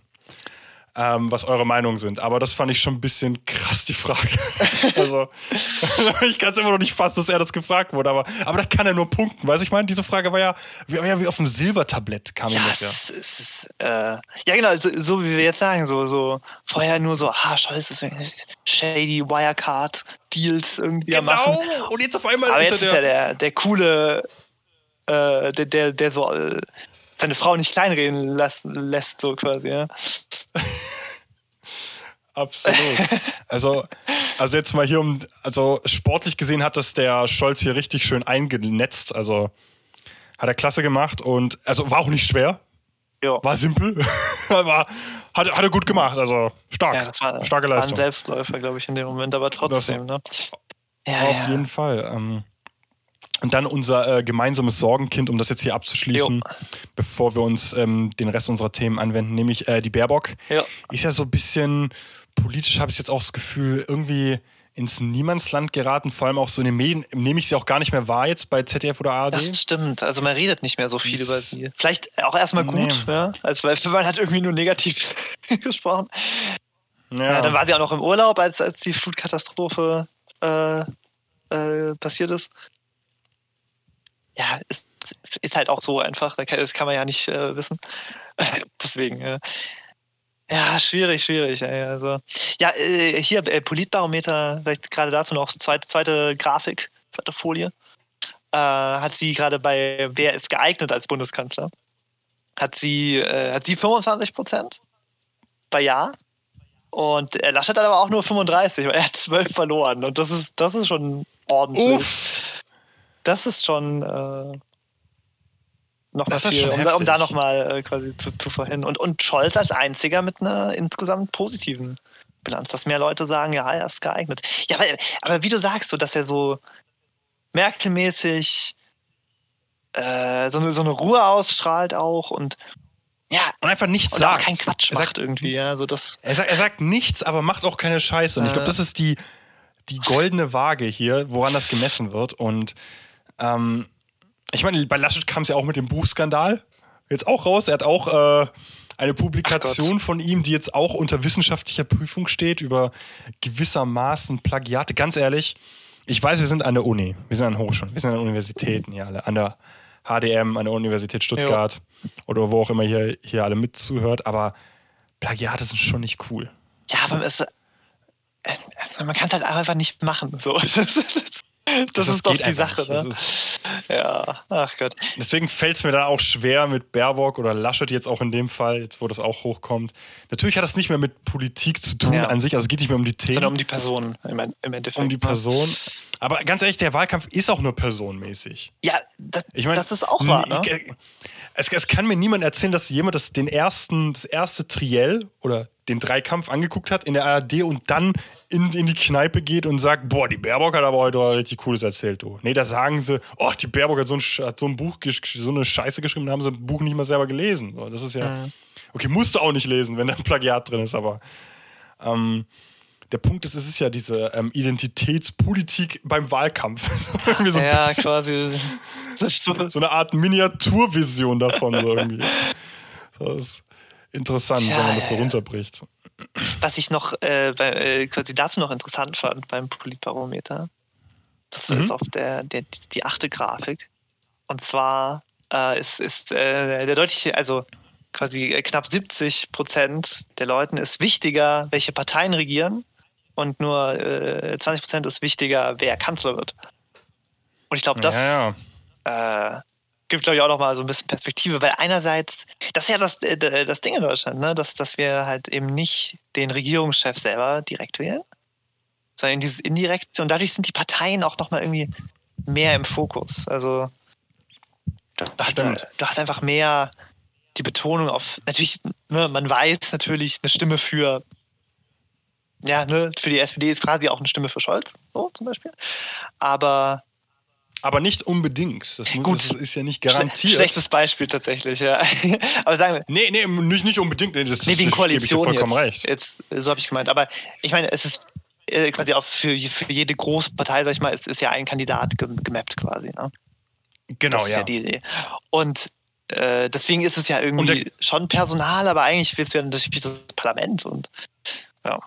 ähm, was eure Meinungen sind. Aber das fand ich schon ein bisschen krass, die Frage. also, ich kann es immer noch nicht fassen, dass er das gefragt wurde. Aber, aber da kann er nur punkten. Weißt du, ich meine, diese Frage war ja, ja wie auf einem Silbertablett kam Ja, das ja. es, es äh, ja genau, so, so wie wir jetzt sagen, so, so vorher nur so, ah, irgendwie shady Wirecard Deals irgendwie am machen. Genau! Und jetzt auf einmal Aber ist jetzt er ist er der. der, der coole, äh, der, der, der so äh, seine Frau nicht kleinreden lassen, lässt, so quasi, ja. Absolut. Also, also jetzt mal hier um, also sportlich gesehen hat das der Scholz hier richtig schön eingenetzt. Also hat er klasse gemacht und also war auch nicht schwer. Ja. War simpel. aber hat, hat er gut gemacht. Also stark. ja, das war, Starke war ein Leistung. Selbstläufer, glaube ich, in dem Moment, aber trotzdem, ne? Ja, Auf ja. jeden Fall. Ähm, und dann unser äh, gemeinsames Sorgenkind, um das jetzt hier abzuschließen, bevor wir uns ähm, den Rest unserer Themen anwenden, nämlich äh, die Baerbock. Ja. Ist ja so ein bisschen, politisch habe ich jetzt auch das Gefühl, irgendwie ins Niemandsland geraten, vor allem auch so in den Medien, nehme ich sie auch gar nicht mehr wahr jetzt bei ZDF oder ARD. Das stimmt. Also man redet nicht mehr so viel Das- über sie. Vielleicht auch erstmal gut, Nee. ja. Also weil man hat irgendwie nur negativ gesprochen. ja. Ja, dann war sie auch noch im Urlaub, als, als die Flutkatastrophe äh, äh, passiert ist. Ja, ist, ist halt auch so einfach. Das kann man ja nicht äh, wissen. Deswegen, äh, ja, schwierig, schwierig. Ey, also, ja, äh, hier, äh, Politbarometer, vielleicht gerade dazu noch zweite, zweite Grafik, zweite Folie. Äh, hat sie gerade bei Wer ist geeignet als Bundeskanzler? Hat sie, äh, hat sie 25 Prozent bei Ja. Und Laschet hat aber auch nur 35, weil er hat 12 verloren. Und das ist, das ist schon ordentlich. Uff. Das ist schon äh, noch mal Das ist viel, um, da- um da nochmal äh, quasi zu, zu verhindern. Und, und Scholz als einziger mit einer insgesamt positiven Bilanz, dass mehr Leute sagen, ja, er ist geeignet. Ja, aber, aber wie du sagst, so, dass er so Merkel-mäßig äh, so, eine, so eine Ruhe ausstrahlt auch und ja, Und einfach nichts und auch sagt. keinen Quatsch er macht sagt, irgendwie, ja, so das. er, sagt, er sagt nichts, aber macht auch keine Scheiße. Und ich glaube, das ist die, die goldene Waage hier, woran das gemessen wird. Und ähm, ich meine, bei Laschet kam es ja auch mit dem Buchskandal jetzt auch raus. Er hat auch äh, eine Publikation von ihm, die jetzt auch unter wissenschaftlicher Prüfung steht, über gewissermaßen Plagiate. Ganz ehrlich, ich weiß, wir sind an der Uni, wir sind an Hochschulen, wir sind an Universitäten hier alle, an der HDM, an der Universität Stuttgart oder wo auch immer hier, hier alle mitzuhört, aber Plagiate sind schon nicht cool. Ja, aber es, äh, man kann es halt einfach nicht machen. So. Das, ist doch die einfach Sache. Das ne? Ja, ach Gott. Deswegen fällt es mir da auch schwer mit Baerbock oder Laschet jetzt auch in dem Fall, jetzt wo das auch hochkommt. Natürlich hat das nicht mehr mit Politik zu tun Ja. an sich, also es geht nicht mehr um die Themen, Sondern um die Person im, Endeffekt. um die Person. Aber ganz ehrlich, der Wahlkampf ist auch nur personenmäßig. Ja, das, Ich meine, das ist auch wahr, ne? ich- Es, es kann mir niemand erzählen, dass jemand das, den ersten, das erste Triell oder den Dreikampf angeguckt hat in der ARD und dann in, in die Kneipe geht und sagt, boah, die Baerbock hat aber heute richtig Cooles erzählt, du. Nee, da sagen sie, oh, die Baerbock hat so ein, hat so ein Buch, so eine Scheiße geschrieben, da haben sie ein Buch nicht mal selber gelesen. So, das ist ja, Mhm. okay, musst du auch nicht lesen, wenn da ein Plagiat drin ist, aber ähm, der Punkt ist, es ist ja diese ähm, Identitätspolitik beim Wahlkampf. So ja, bisschen quasi. So, so eine Art Miniaturvision davon irgendwie. Das ist interessant, Tja, wenn man das so ja. runterbricht. was ich noch äh, bei, äh, quasi dazu noch interessant fand beim Politbarometer, das Mhm. ist auf der, der die achte Grafik. Und zwar äh, ist, ist äh, der deutliche, also quasi äh, knapp 70 Prozent der Leuten ist wichtiger, welche Parteien regieren und nur äh, 20 Prozent ist wichtiger, wer Kanzler wird. Und ich glaube, das ja, ja. Äh, gibt, glaube ich, auch noch mal so ein bisschen Perspektive, weil einerseits, das ist ja das, äh, das Ding in Deutschland, ne? dass, dass wir halt eben nicht den Regierungschef selber direkt wählen, sondern dieses indirekte und dadurch sind die Parteien auch noch mal irgendwie mehr im Fokus. Also du, hast, Stimmt. du hast einfach mehr die Betonung auf, natürlich, ne, man weiß natürlich eine Stimme für ja, ne, für die SPD ist quasi auch eine Stimme für Scholz, so zum Beispiel. Aber Aber nicht unbedingt. Das, muss, Gut. das ist ja nicht garantiert. Schlechtes Beispiel tatsächlich, ja. Aber sagen wir, Nee, nee, nicht, nicht unbedingt. Nee, das, nee, wegen das gebe ich Koalition vollkommen jetzt. recht. jetzt. So habe ich gemeint. Aber ich meine, es ist äh, quasi auch für, für jede große Partei, sag ich mal, es ist ja ein Kandidat ge gemappt quasi. Ne? Genau, Das ist ja. ja die Idee. Und äh, deswegen ist es ja irgendwie schon Personal, aber eigentlich willst du ja natürlich das Parlament und ja,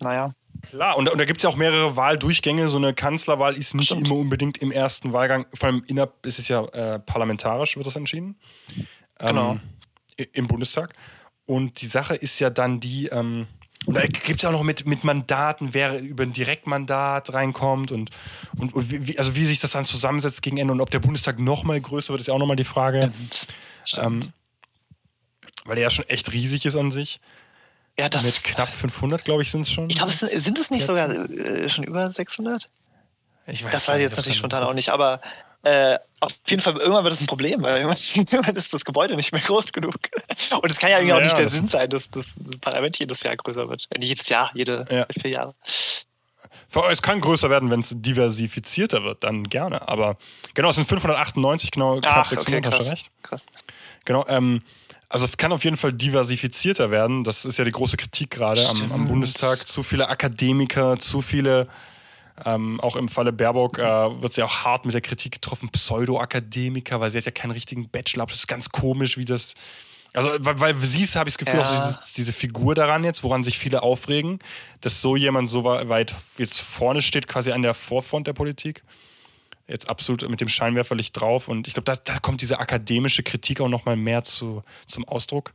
naja. Klar, und, und da gibt es ja auch mehrere Wahldurchgänge. So eine Kanzlerwahl ist nicht Stimmt. immer unbedingt im ersten Wahlgang. Vor allem innerhalb ist es ja äh, parlamentarisch, wird das entschieden. Genau. i- Im Bundestag. Und die Sache ist ja dann die, ähm, und da gibt es ja auch noch mit, mit Mandaten, wer über ein Direktmandat reinkommt und, und, und wie, also wie sich das dann zusammensetzt gegen Ende und ob der Bundestag noch mal größer wird, ist ja auch nochmal die Frage. Stimmt. Ähm, weil er ja schon echt riesig ist an sich. Ja, das, Mit knapp 500, glaube ich, sind es schon. ich glaube, es sind, es nicht sogar äh, schon über 600? Ich weiß Das weiß ich jetzt natürlich spontan auch nicht, aber äh, auf jeden Fall, irgendwann wird es ein Problem, weil irgendwann, ist das Gebäude nicht mehr groß genug. Und es kann ja irgendwie auch Ja, nicht der das- Sinn sein, dass das Parlament jedes Jahr größer wird. Äh, Nicht jedes Jahr, jede Ja. vier Jahre. Es kann größer werden, wenn es diversifizierter wird, dann gerne. Aber genau, es sind 598, genau, knapp Ach, 600, okay, hast du krass. recht. krass. Genau, ähm, also es kann auf jeden Fall diversifizierter werden. Das ist ja die große Kritik gerade am, am. Bundestag. Zu viele Akademiker, zu viele, ähm, auch im Falle Baerbock äh, wird sie auch hart mit der Kritik getroffen, Pseudo-Akademiker, weil sie hat ja keinen richtigen Bachelor. Das ist ganz komisch, wie das. Also, weil, weil sie ist, habe ich das Gefühl, Ja. auch so dieses, diese Figur daran jetzt, woran sich viele aufregen, dass so jemand so weit jetzt vorne steht, quasi an der Vorfront der Politik jetzt absolut mit dem Scheinwerferlicht drauf. Und ich glaube, da, da kommt diese akademische Kritik auch noch mal mehr zu, zum Ausdruck.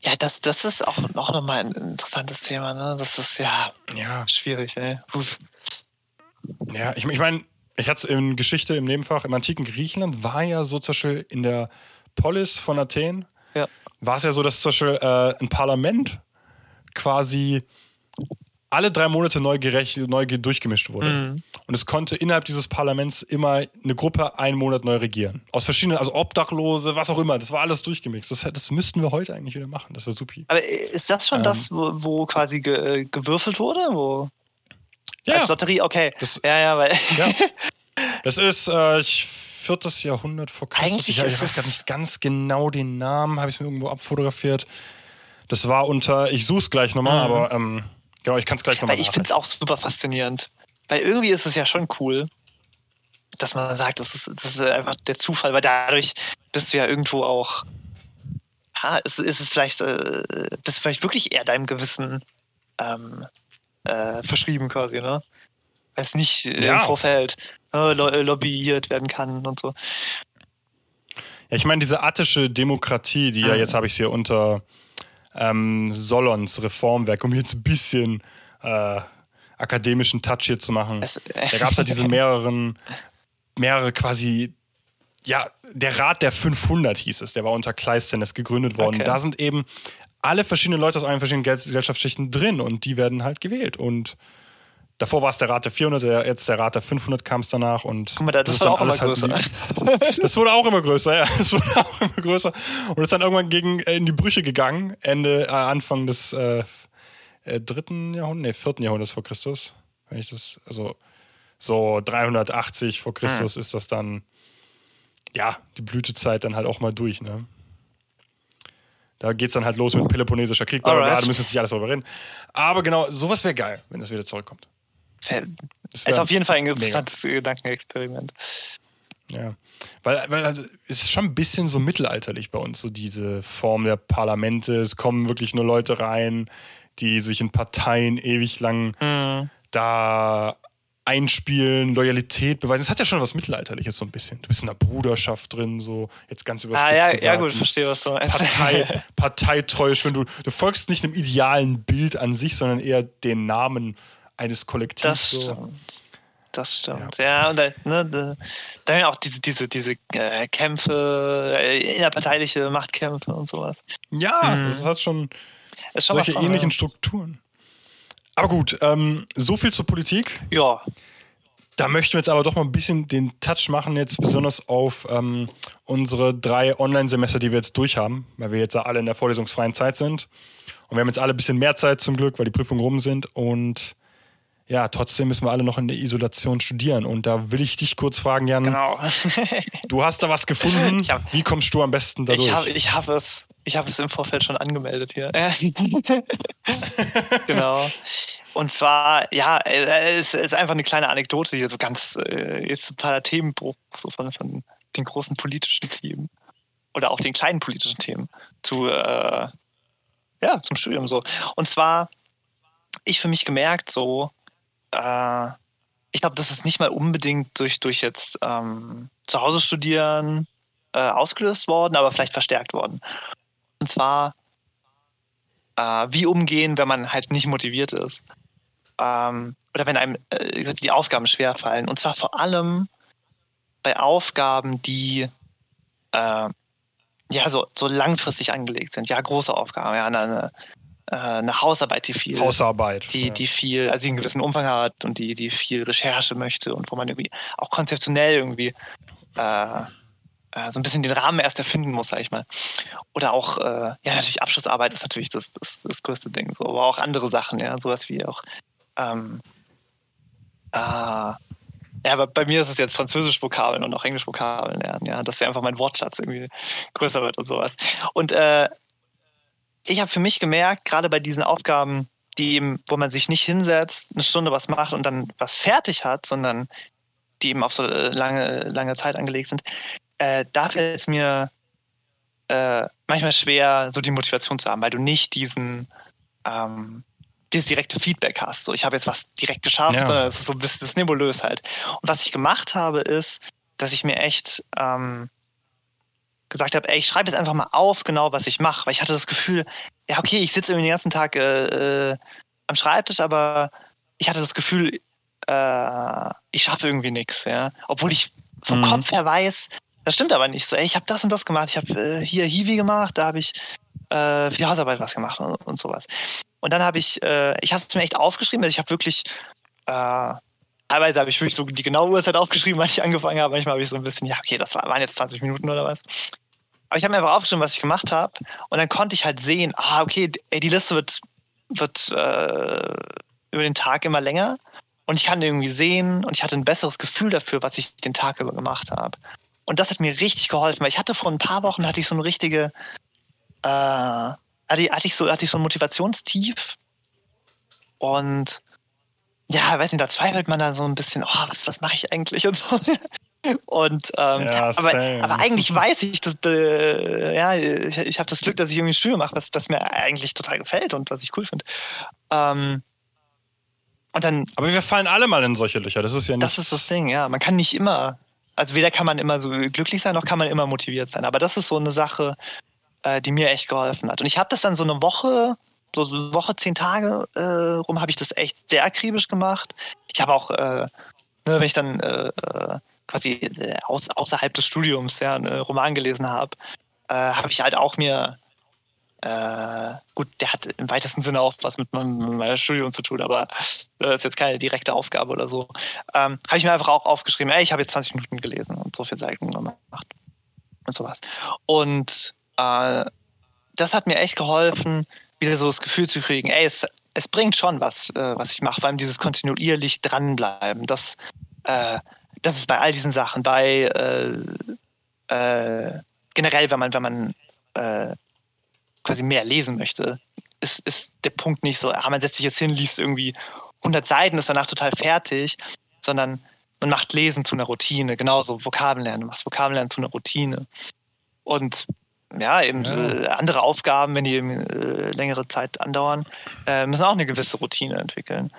Ja, das, das ist auch, auch nochmal ein interessantes Thema. Ne? Das ist ja Ja, schwierig. Ey. Ja ich, ich meine, ich hatte es in Geschichte im Nebenfach, im antiken Griechenland war ja so zum Beispiel in der Polis von Athen, Ja. war es ja so, dass zum Beispiel äh, ein Parlament quasi alle drei Monate neu, gerecht, neu ge- durchgemischt wurde. Mhm. Und es konnte innerhalb dieses Parlaments immer eine Gruppe einen Monat neu regieren. Aus verschiedenen, also Obdachlose, was auch immer. Das war alles durchgemixt. Das, das müssten wir heute eigentlich wieder machen. Das wäre supi. Aber ist das schon Ähm. das, wo, wo quasi ge, gewürfelt wurde? Wo, Ja, Als Lotterie? Okay. Das- ja, ja, weil. ja. Das ist äh, ich- viertes Jahrhundert vor Christus. Eigentlich Ich, ich weiß gar nicht ganz genau den Namen, habe ich mir irgendwo abfotografiert. Das war unter, ich suche es gleich nochmal, Mhm. aber ähm, genau, ich kann es gleich nochmal Weil ich finde es auch super faszinierend. Weil irgendwie ist es ja schon cool, dass man sagt, das ist, das ist einfach der Zufall, weil dadurch bist du ja irgendwo auch. Ja, ist, ist es vielleicht, äh, bist du vielleicht wirklich eher deinem Gewissen ähm, äh, verschrieben quasi, ne? Weil es nicht äh, Ja. im Vorfeld äh, lo lobbyiert werden kann und so. Ja, ich meine, diese attische Demokratie, die ja, Mhm. jetzt habe ich es hier unter ähm, Solons Reformwerk, um jetzt ein bisschen äh, akademischen Touch hier zu machen. Da gab es halt diese mehreren, mehrere quasi, ja, der Rat der 500 hieß es, der war unter Kleisthenes gegründet worden. Okay. Da sind eben alle verschiedenen Leute aus allen verschiedenen Gesellschaftsschichten drin und die werden halt gewählt. Und davor war es der Rat der 400, der, jetzt der Rat der 500 kam es danach. Und Guck mal, das, ist wird dann auch immer halt größer. die- das wurde auch immer größer, ja. Das wurde auch immer größer. Und ist dann irgendwann gegen, äh, in die Brüche gegangen, Ende, äh, Anfang des äh, äh, dritten Jahrhunderts, nee, vierten Jahrhunderts vor Christus. Wenn ich das, also so 380 vor Christus ist das dann, ja, die Blütezeit dann halt auch mal durch, ne? Da geht's dann halt los mit Peloponnesischer Krieg, bla, bla, bla, Alright. da müssen wir nicht alles darüber reden. Aber genau, sowas wäre geil, wenn das wieder zurückkommt. Das ist wär auf jeden Fall ein mega. interessantes Gedankenexperiment. Ja, weil, weil also, es ist schon ein bisschen so mittelalterlich bei uns, so diese Form der Parlamente. Es kommen wirklich nur Leute rein, die sich in Parteien ewig lang Mhm. da einspielen, Loyalität beweisen. Es hat ja schon was Mittelalterliches so ein bisschen. Du bist in einer Bruderschaft drin, so jetzt ganz überspitzt Ah, ja, gesagt. ja, gut, verstehe, was du meinst. Partei, parteitäusch, wenn du, du folgst nicht einem idealen Bild an sich, sondern eher den Namen eines Kollektivs. Das so. stimmt. Das stimmt. Ja, und dann, ne, da- dann auch diese, diese, diese äh, Kämpfe, äh, innerparteiliche Machtkämpfe und sowas. Ja, Mhm. das hat schon Ist schon solche ähnlichen ja. Strukturen. Aber gut, ähm, so viel zur Politik. Ja, Da möchten wir jetzt aber doch mal ein bisschen den Touch machen, jetzt besonders auf ähm, unsere drei Online-Semester, die wir jetzt durch haben, weil wir jetzt ja alle in der vorlesungsfreien Zeit sind. Und wir haben jetzt alle ein bisschen mehr Zeit zum Glück, weil die Prüfungen rum sind. Und ja, trotzdem müssen wir alle noch in der Isolation studieren. Und da will ich dich kurz fragen, Jan. genau. Du hast da was gefunden. Hab- Wie kommst du am besten dadurch? Ich habe ich hab es, ich hab es im Vorfeld schon angemeldet hier. genau. Und zwar, ja, äh, es ist einfach eine kleine Anekdote hier, so ganz äh, jetzt totaler Themenbruch so von, von den großen politischen Themen oder auch den kleinen politischen Themen zu, äh, ja, zum Studium so. Und zwar, ich für mich gemerkt, so, äh, ich glaube, das ist nicht mal unbedingt durch, durch jetzt ähm, zu Hause studieren äh, ausgelöst worden, aber vielleicht verstärkt worden. Und zwar, äh, wie umgehen, wenn man halt nicht motiviert ist. Ähm, oder wenn einem äh, die Aufgaben schwerfallen. Und zwar vor allem bei Aufgaben, die äh, ja so, so langfristig angelegt sind. Ja, große Aufgaben, ja, eine, eine, äh, eine Hausarbeit, die viel Hausarbeit. die, ja. die viel, also die einen gewissen Umfang hat und die, die viel Recherche möchte und wo man irgendwie auch konzeptionell irgendwie äh, äh, so ein bisschen den Rahmen erst erfinden muss, sag ich mal. Oder auch, äh, ja, natürlich Abschlussarbeit ist natürlich das, das, das größte Ding, so, aber auch andere Sachen, ja, sowas wie auch, ähm, äh, ja, aber bei mir ist es jetzt Französisch-Vokabeln und auch Englisch-Vokabeln lernen, ja, dass ja einfach mein Wortschatz irgendwie größer wird und sowas. Und äh, ich habe für mich gemerkt, gerade bei diesen Aufgaben, die eben, wo man sich nicht hinsetzt, eine Stunde was macht und dann was fertig hat, sondern die eben auf so äh, lange, lange Zeit angelegt sind, äh, da fällt es mir äh, manchmal schwer, so die Motivation zu haben, weil du nicht diesen ähm, dieses direkte Feedback hast. So, ich habe jetzt was direkt geschafft, Ja. sondern es ist so ein bisschen das ist nebulös halt. Und was ich gemacht habe, ist, dass ich mir echt ähm, gesagt habe, ey, ich schreibe jetzt einfach mal auf, genau was ich mache, weil ich hatte das Gefühl, ja, okay, ich sitze irgendwie den ganzen Tag äh, äh, am Schreibtisch, aber ich hatte das Gefühl, äh, ich schaffe irgendwie nichts, ja. Obwohl ich vom Mhm. Kopf her weiß, das stimmt aber nicht so. Ey, ich habe das und das gemacht, ich habe äh, hier Hiwi gemacht, da habe ich äh, für die Hausarbeit was gemacht und, und sowas. Und dann habe ich, äh, ich habe es mir echt aufgeschrieben, also ich habe wirklich, teilweise habe ich wirklich so die genaue Uhrzeit aufgeschrieben, wann ich angefangen habe. Manchmal habe ich so ein bisschen, ja, okay, das waren jetzt 20 Minuten oder was. Aber ich habe mir einfach aufgeschrieben, was ich gemacht habe. Und dann konnte ich halt sehen, ah, okay, ey, die Liste wird, wird äh, über den Tag immer länger. Und ich kann irgendwie sehen und ich hatte ein besseres Gefühl dafür, was ich den Tag über gemacht habe. Und das hat mir richtig geholfen, weil ich hatte vor ein paar Wochen hatte ich so eine richtige, äh, hatte, hatte, ich so, hatte ich so ein Motivationstief. Und ja, weiß nicht, da zweifelt man dann so ein bisschen, oh, was, was mache ich eigentlich und so. Und ähm, Ja, aber, aber eigentlich weiß ich, dass äh, ja, ich, ich habe das Glück, dass ich irgendwie ein Studium mache, was, was mir eigentlich total gefällt und was ich cool finde. Ähm, und dann, Aber wir fallen alle mal in solche Löcher. Das ist ja nicht. das ist das Ding, ja. Man kann nicht immer, also weder kann man immer so glücklich sein, noch kann man immer motiviert sein. Aber das ist so eine Sache, äh, die mir echt geholfen hat. Und ich habe das dann so eine Woche, so eine Woche, zehn Tage äh, rum, habe ich das echt sehr akribisch gemacht. Ich habe auch, äh, ne, wenn ich dann äh, äh, quasi äh, aus, außerhalb des Studiums ja, einen Roman gelesen habe, äh, habe ich halt auch mir äh, gut, der hat im weitesten Sinne auch was mit meinem, Studium zu tun, aber das ist jetzt keine direkte Aufgabe oder so. Ähm, habe ich mir einfach auch aufgeschrieben, ey, ich habe jetzt 20 Minuten gelesen und so viel Seiten gemacht und sowas. Und äh, das hat mir echt geholfen, wieder so das Gefühl zu kriegen, ey, es, es bringt schon was, äh, was ich mache, vor allem dieses kontinuierlich dranbleiben. Das, äh, das ist bei all diesen Sachen, bei äh, äh, generell, wenn man, wenn man äh, quasi mehr lesen möchte, ist, ist der Punkt nicht so, ah, man setzt sich jetzt hin, liest irgendwie 100 Seiten, ist danach total fertig, sondern man macht Lesen zu einer Routine, genauso Vokabeln lernen, du machst Vokabeln lernen zu einer Routine. Und ja, eben Ja. Äh, andere Aufgaben, wenn die eben, äh, längere Zeit andauern, äh, müssen auch eine gewisse Routine entwickeln.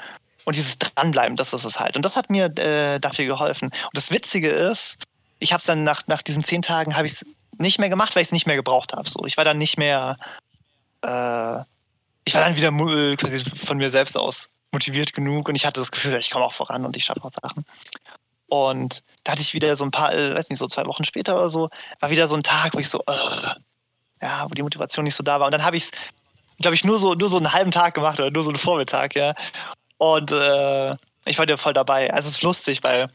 Und dieses Dranbleiben, das ist es halt. Und das hat mir äh, dafür geholfen. Und das Witzige ist, ich habe es dann nach, nach diesen zehn Tagen habe ich es nicht mehr gemacht, weil ich es nicht mehr gebraucht habe. So, ich war dann nicht mehr, äh, ich war dann wieder äh, quasi von mir selbst aus motiviert genug und ich hatte das Gefühl, ich komme auch voran und ich schaffe auch Sachen. Und da hatte ich wieder so ein paar, äh, weiß nicht, so zwei Wochen später oder so, war wieder so ein Tag, wo ich so, äh, ja, wo die Motivation nicht so da war. Und dann habe ich es, glaube ich, nur so, nur so einen halben Tag gemacht oder nur so einen Vormittag, ja. Und äh, ich war da voll dabei. Also es ist lustig, weil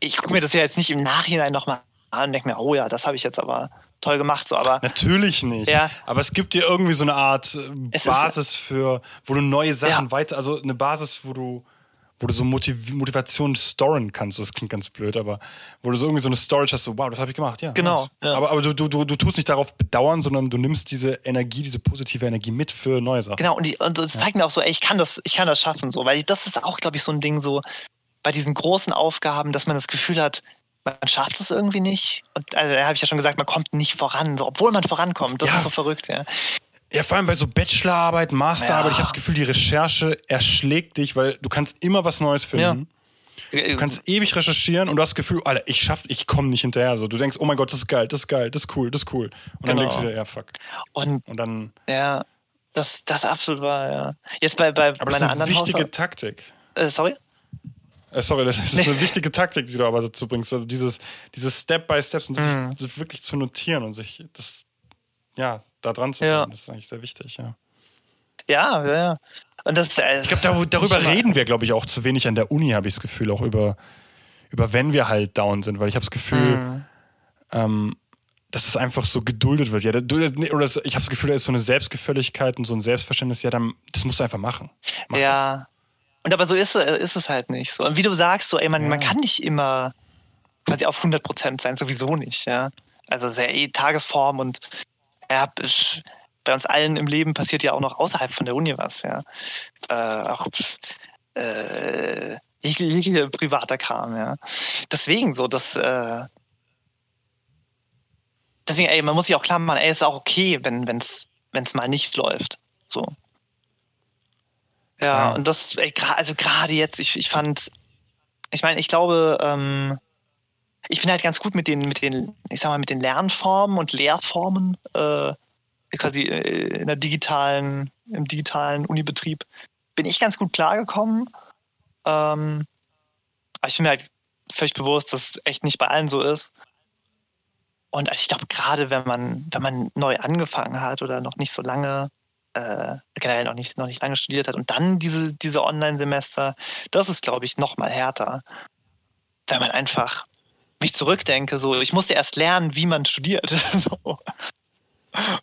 ich gucke mir das ja jetzt nicht im Nachhinein nochmal an und denke mir, oh ja, das habe ich jetzt aber toll gemacht, so, aber Natürlich nicht. Ja. Aber es gibt dir irgendwie so eine Art äh, Es ist- Basis für, wo du neue Sachen Ja. weiter, also eine Basis, wo du, wo du so Motiv Motivation storen kannst. Das klingt ganz blöd, aber wo du so irgendwie so eine Storage hast, so, wow, das habe ich gemacht, ja. Genau, ja. Aber, aber du, du, du, du tust nicht darauf bedauern, sondern du nimmst diese Energie, diese positive Energie mit für neue Sachen. Genau, und, die, und es zeigt mir auch so, ey, ich kann das, ich kann das schaffen, so, weil das ist auch, glaube ich, so ein Ding so bei diesen großen Aufgaben, dass man das Gefühl hat, man schafft es irgendwie nicht. Und also, da habe ich ja schon gesagt, man kommt nicht voran, so, obwohl man vorankommt. Das Ja. ist so verrückt, ja. Ja, vor allem bei so Bachelorarbeit, Masterarbeit, Ja. ich habe das Gefühl, die Recherche erschlägt dich, weil du kannst immer was Neues finden. Du kannst ewig recherchieren und du hast das Gefühl, Alter, ich schaff, ich komme nicht hinterher. So, du denkst, oh mein Gott, das ist geil, das ist geil, das ist cool, das ist cool. Und dann Genau. denkst du dir, ja, fuck. und Und dann, ja, das, das absolut war, ja. Jetzt bei, bei aber das ist meiner eine anderen wichtige Hausarbeit. Taktik. Äh, sorry? Äh, sorry, das ist eine wichtige Taktik, die du aber dazu bringst. Also dieses, dieses Step by Steps und das, Mhm. sich, das wirklich zu notieren und sich das, ja, da dran zu Ja. bleiben, das ist eigentlich sehr wichtig, ja. Ja, ja, ja. Und das, äh, Ich glaube, dar darüber reden wir, glaube ich, auch zu wenig an der Uni, habe ich das Gefühl, auch über, über wenn wir halt down sind, weil ich habe das Gefühl, Mhm. ähm, dass es einfach so geduldet wird. Ja, da- oder das- ich habe das Gefühl, da ist so eine Selbstgefälligkeit und so ein Selbstverständnis, ja, dann, das musst du einfach machen. Mach ja. Und aber so ist, äh, ist es halt nicht. So. Und wie du sagst, so, ey, man, man kann nicht immer quasi auf 100% sein, sowieso nicht, ja. Also sehr eh Tagesform und ja, ich- bei uns allen im Leben passiert ja auch noch außerhalb von der Uni was, ja. Äh, auch äh, jegliche, jegliche privater Kram, ja. Deswegen so, das äh, deswegen, ey, man muss sich auch klar machen, ey, ist auch okay, wenn es wenn's mal nicht läuft. So. Ja, Ja. und das, ey, also gerade jetzt, ich, ich fand, ich meine, ich glaube, ähm, ich bin halt ganz gut mit den, mit den, ich sag mal, mit den Lernformen und Lehrformen, äh, quasi äh, in der digitalen, im digitalen Unibetrieb, bin ich ganz gut klargekommen. Ähm, aber ich bin mir halt völlig bewusst, dass es echt nicht bei allen so ist. Und also ich glaube, gerade wenn man, wenn man neu angefangen hat oder noch nicht so lange, äh, generell noch nicht, noch nicht lange studiert hat und dann diese, diese Online-Semester, das ist, glaube ich, noch mal härter. Wenn man einfach, mich zurückdenke, so, ich musste erst lernen, wie man studiert. so.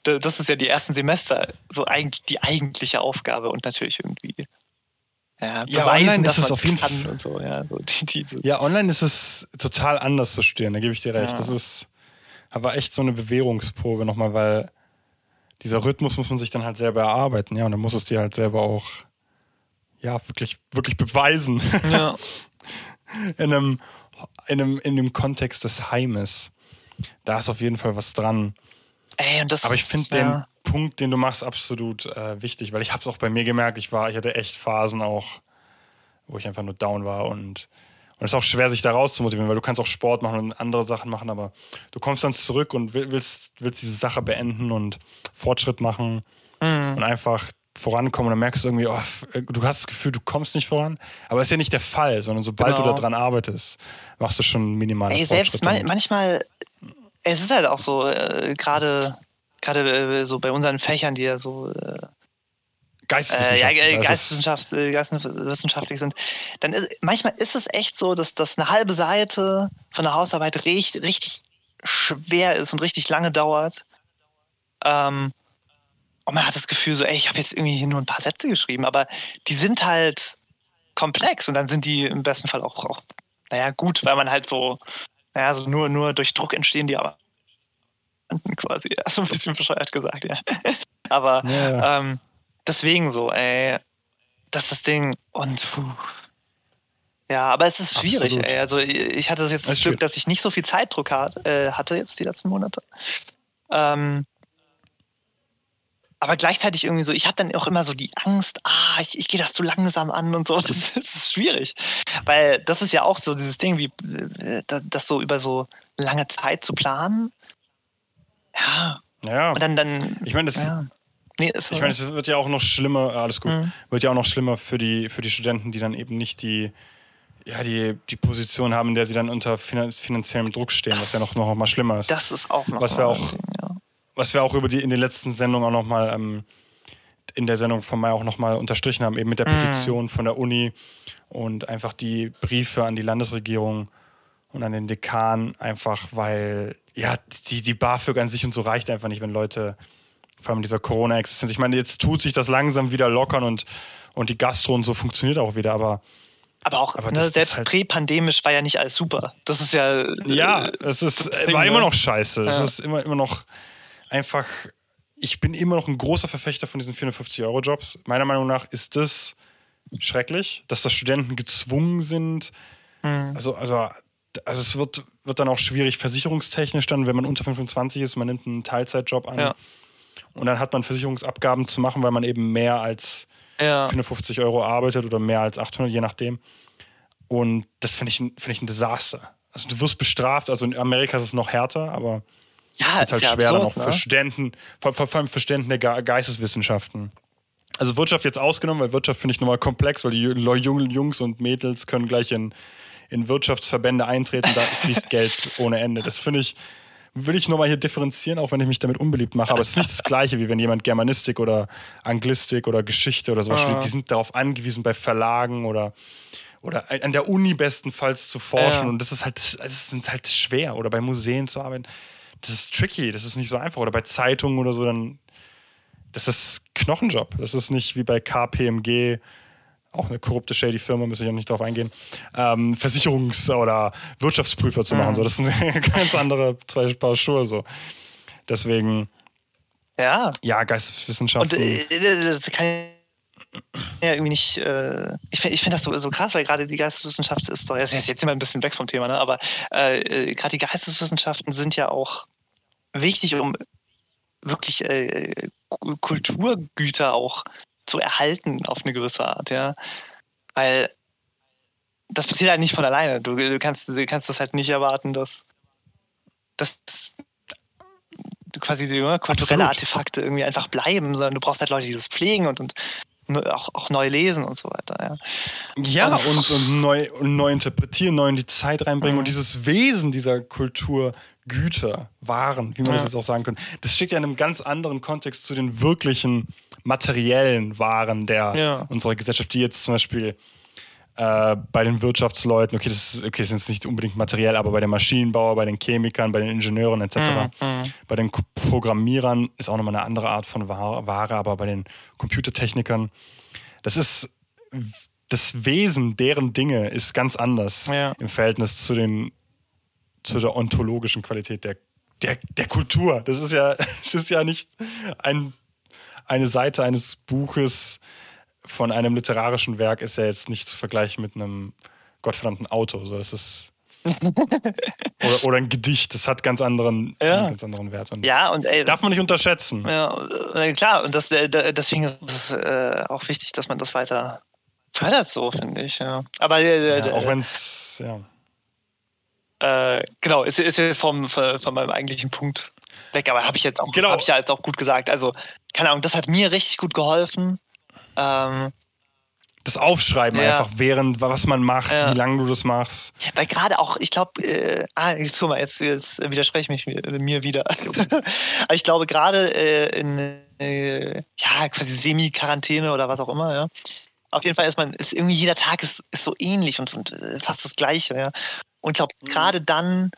Das ist ja die ersten Semester, so eigentlich die eigentliche Aufgabe und natürlich irgendwie ja, Ja, beweisen, online dass ist es auf jeden Fall- so, ja, so die, Ja, online ist es total anders zu studieren, da gebe ich dir recht. Ja. Das ist aber echt so eine Bewährungsprobe nochmal, weil dieser Rhythmus muss man sich dann halt selber erarbeiten, ja, und dann muss es dir halt selber auch ja, wirklich, wirklich beweisen. ja. in einem, in einem, in dem Kontext des Heimes. Da ist auf jeden Fall was dran. Ey, Aber ich finde ja. den Punkt, den du machst, absolut äh, wichtig, weil ich habe es auch bei mir gemerkt, ich war, ich hatte echt Phasen auch, wo ich einfach nur down war und und es ist auch schwer, sich da rauszumotivieren, weil du kannst auch Sport machen und andere Sachen machen, aber du kommst dann zurück und will- willst, willst diese Sache beenden und Fortschritt machen Mhm. und einfach vorankommen und dann merkst du irgendwie, oh, f- du hast das Gefühl, du kommst nicht voran, aber es ist ja nicht der Fall, sondern sobald Genau. du daran arbeitest, machst du schon minimale Ey, selbst man, manchmal, es ist halt auch so, äh, gerade gerade äh, so bei unseren Fächern, die ja so äh, äh, ja, äh, Geisteswissenschafts, äh, geisteswissenschaftlich sind, dann ist, manchmal ist es echt so, dass das eine halbe Seite von der Hausarbeit richtig, richtig schwer ist und richtig lange dauert. Ähm, und man hat das Gefühl so, ey, ich habe jetzt irgendwie hier nur ein paar Sätze geschrieben, aber die sind halt komplex und dann sind die im besten Fall auch, auch naja, gut, weil man halt so, naja, so nur, nur durch Druck entstehen die aber quasi, so ein bisschen bescheuert gesagt, ja. Aber Ja. ähm, deswegen so, ey, das ist das Ding und puh. ja, aber es ist schwierig, Absolut. ey. Also ich hatte das jetzt das ist Glück, schwierig. dass ich nicht so viel Zeitdruck hat, äh, hatte jetzt die letzten Monate. Ähm, aber gleichzeitig irgendwie so, ich habe dann auch immer so die Angst, ah, ich, ich gehe das zu langsam an und so. Das, das ist schwierig. Weil das ist ja auch so dieses Ding, wie äh, das, das so über so lange Zeit zu planen. Ja, ja. und dann, dann Ich meine, das, ja. Nee, Ich meine, es wird ja auch noch schlimmer, alles gut, Mhm. wird ja auch noch schlimmer für die, für die Studenten, die dann eben nicht die, ja, die, die Position haben, in der sie dann unter finan finanziellem Druck stehen, was ja noch, noch mal schlimmer ist. das ist auch noch Was wir mal auch-. Was wir auch über die in den letzten Sendungen auch noch mal ähm, in der Sendung von Mai auch noch mal unterstrichen haben, eben mit der Mhm. Petition von der Uni und einfach die Briefe an die Landesregierung und an den Dekan, einfach weil ja die, die BAföG an sich und so reicht einfach nicht, wenn Leute vor allem in dieser Corona-Existenz. Ich meine, jetzt tut sich das langsam wieder lockern und, und die Gastro und so funktioniert auch wieder, aber Aber auch, Aber ne, selbst halt- präpandemisch war ja nicht alles super. Das ist ja. äh, Ja, es ist, äh, war immer ne? noch scheiße. Es Ja. ist immer, immer noch einfach. Ich bin immer noch ein großer Verfechter von diesen 450-Euro-Jobs. Meiner Meinung nach ist das schrecklich, dass das Studenten gezwungen sind. Hm. Also, also, also es wird, wird dann auch schwierig versicherungstechnisch dann, wenn man unter 25 ist, man nimmt einen Teilzeitjob an Ja. und dann hat man Versicherungsabgaben zu machen, weil man eben mehr als Ja. 450 Euro arbeitet oder mehr als 800, je nachdem. Und das finde ich, finde ich ein Desaster. Also du wirst bestraft, also in Amerika ist es noch härter, aber Ja, es ist halt ja schwer dann auch absurd, für ne? Studenten, vor, vor allem für Studenten der Ge Geisteswissenschaften. Also Wirtschaft jetzt ausgenommen, weil Wirtschaft finde ich nochmal komplex, weil die jungen Jungs und Mädels können gleich in, in Wirtschaftsverbände eintreten, da fließt Geld ohne Ende. Das finde ich, will ich nochmal hier differenzieren, auch wenn ich mich damit unbeliebt mache. Aber es ist nicht das Gleiche, wie wenn jemand Germanistik oder Anglistik oder Geschichte oder sowas Ah. studiert. Die sind darauf angewiesen, bei Verlagen oder, oder an der Uni bestenfalls zu forschen. Ja. Und das ist halt, es sind halt schwer. Oder bei Museen zu arbeiten. Das ist tricky, das ist nicht so einfach. Oder bei Zeitungen oder so, dann. Das ist Knochenjob. Das ist nicht wie bei KPMG, auch eine korrupte, shady Firma, muss ich auch nicht drauf eingehen, ähm, Versicherungs- oder Wirtschaftsprüfer zu machen. So, das sind ganz andere zwei Paar Schuhe. So. Deswegen, Ja. ja, Und Geisteswissenschaften. äh, das kann ja irgendwie nicht. Äh, ich finde ich find das so, so krass, weil gerade die Geisteswissenschaft ist doch. Jetzt, jetzt sind wir ein bisschen weg vom Thema, ne? aber äh, äh, gerade die Geisteswissenschaften sind ja auch wichtig, um wirklich äh, Ku- Kulturgüter auch zu erhalten auf eine gewisse Art, ja. Weil das passiert halt nicht von alleine. Du, du, kannst, du kannst das halt nicht erwarten, dass, dass quasi die ne, kulturelle Absolut. Artefakte irgendwie einfach bleiben, sondern du brauchst halt Leute, die das pflegen und, und auch, auch neu lesen und so weiter. Ja, Ja, und, und, neu, und neu interpretieren, neu in die Zeit reinbringen und dieses Wesen dieser Kultur, Güter, Waren, wie man das Ja. jetzt auch sagen könnte, das steht ja in einem ganz anderen Kontext zu den wirklichen materiellen Waren der Ja. unserer Gesellschaft, die jetzt zum Beispiel äh, bei den Wirtschaftsleuten, okay, das ist, okay, das ist nicht unbedingt materiell, aber bei den Maschinenbauern, bei den Chemikern, bei den Ingenieuren etc., Mhm, bei den Programmierern ist auch nochmal eine andere Art von Wa- Ware, aber bei den Computertechnikern, das ist das Wesen deren Dinge ist ganz anders Ja. im Verhältnis zu den zu der ontologischen Qualität der, der, der Kultur. Das ist ja, es ist ja nicht ein, eine Seite eines Buches von einem literarischen Werk ist ja jetzt nicht zu vergleichen mit einem gottverdammten Auto. So, das ist oder, oder ein Gedicht, das hat ganz anderen, Ja. ganz anderen Wert. Und ja und ey, Darf man nicht unterschätzen. Ja, klar, und das, äh, deswegen ist es äh, auch wichtig, dass man das weiter fördert, so finde ich. Ja. Aber äh, Ja, auch wenn es, ja. äh, genau, ist, ist jetzt vom, von, von meinem eigentlichen Punkt weg, aber habe ich jetzt auch, Genau. habe ich ja jetzt auch gut gesagt. Also, keine Ahnung, das hat mir richtig gut geholfen. Ähm, Das Aufschreiben Ja. einfach, während, was man macht, Ja. wie lange du das machst. weil gerade auch, ich glaube, äh, ah, jetzt, guck mal, jetzt, jetzt widerspreche ich mich mir, mir wieder. aber ich glaube, gerade äh, in äh, ja, quasi Semi-Quarantäne oder was auch immer, ja. Auf jeden Fall ist man, ist irgendwie jeder Tag ist, ist so ähnlich und, und äh, fast das Gleiche, ja. Und ich glaube, gerade dann,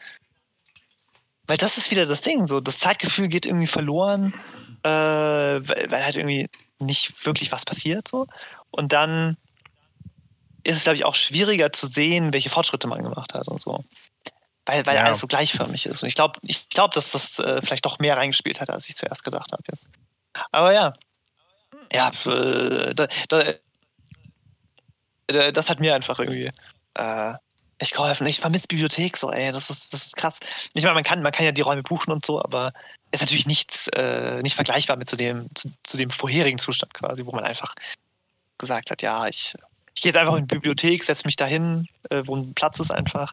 weil das ist wieder das Ding, so das Zeitgefühl geht irgendwie verloren, äh, weil, weil halt irgendwie nicht wirklich was passiert, so. Und dann ist es, glaube ich, auch schwieriger zu sehen, welche Fortschritte man gemacht hat und so. Weil, weil Ja. alles so gleichförmig ist. Und ich glaube, ich glaub, dass das äh, vielleicht doch mehr reingespielt hat, als ich zuerst gedacht habe jetzt. Aber ja. Ja, äh, da, da, da, das hat mir einfach irgendwie äh, echt geholfen. Ich vermisse Bibliothek so, ey, das ist, das ist krass. Ich meine, man kann, man kann ja die Räume buchen und so, aber ist natürlich nichts, äh, nicht vergleichbar mit zu dem, zu, zu dem vorherigen Zustand quasi, wo man einfach gesagt hat, ja, ich, ich gehe jetzt einfach in die Bibliothek, setze mich dahin, äh, wo ein Platz ist einfach.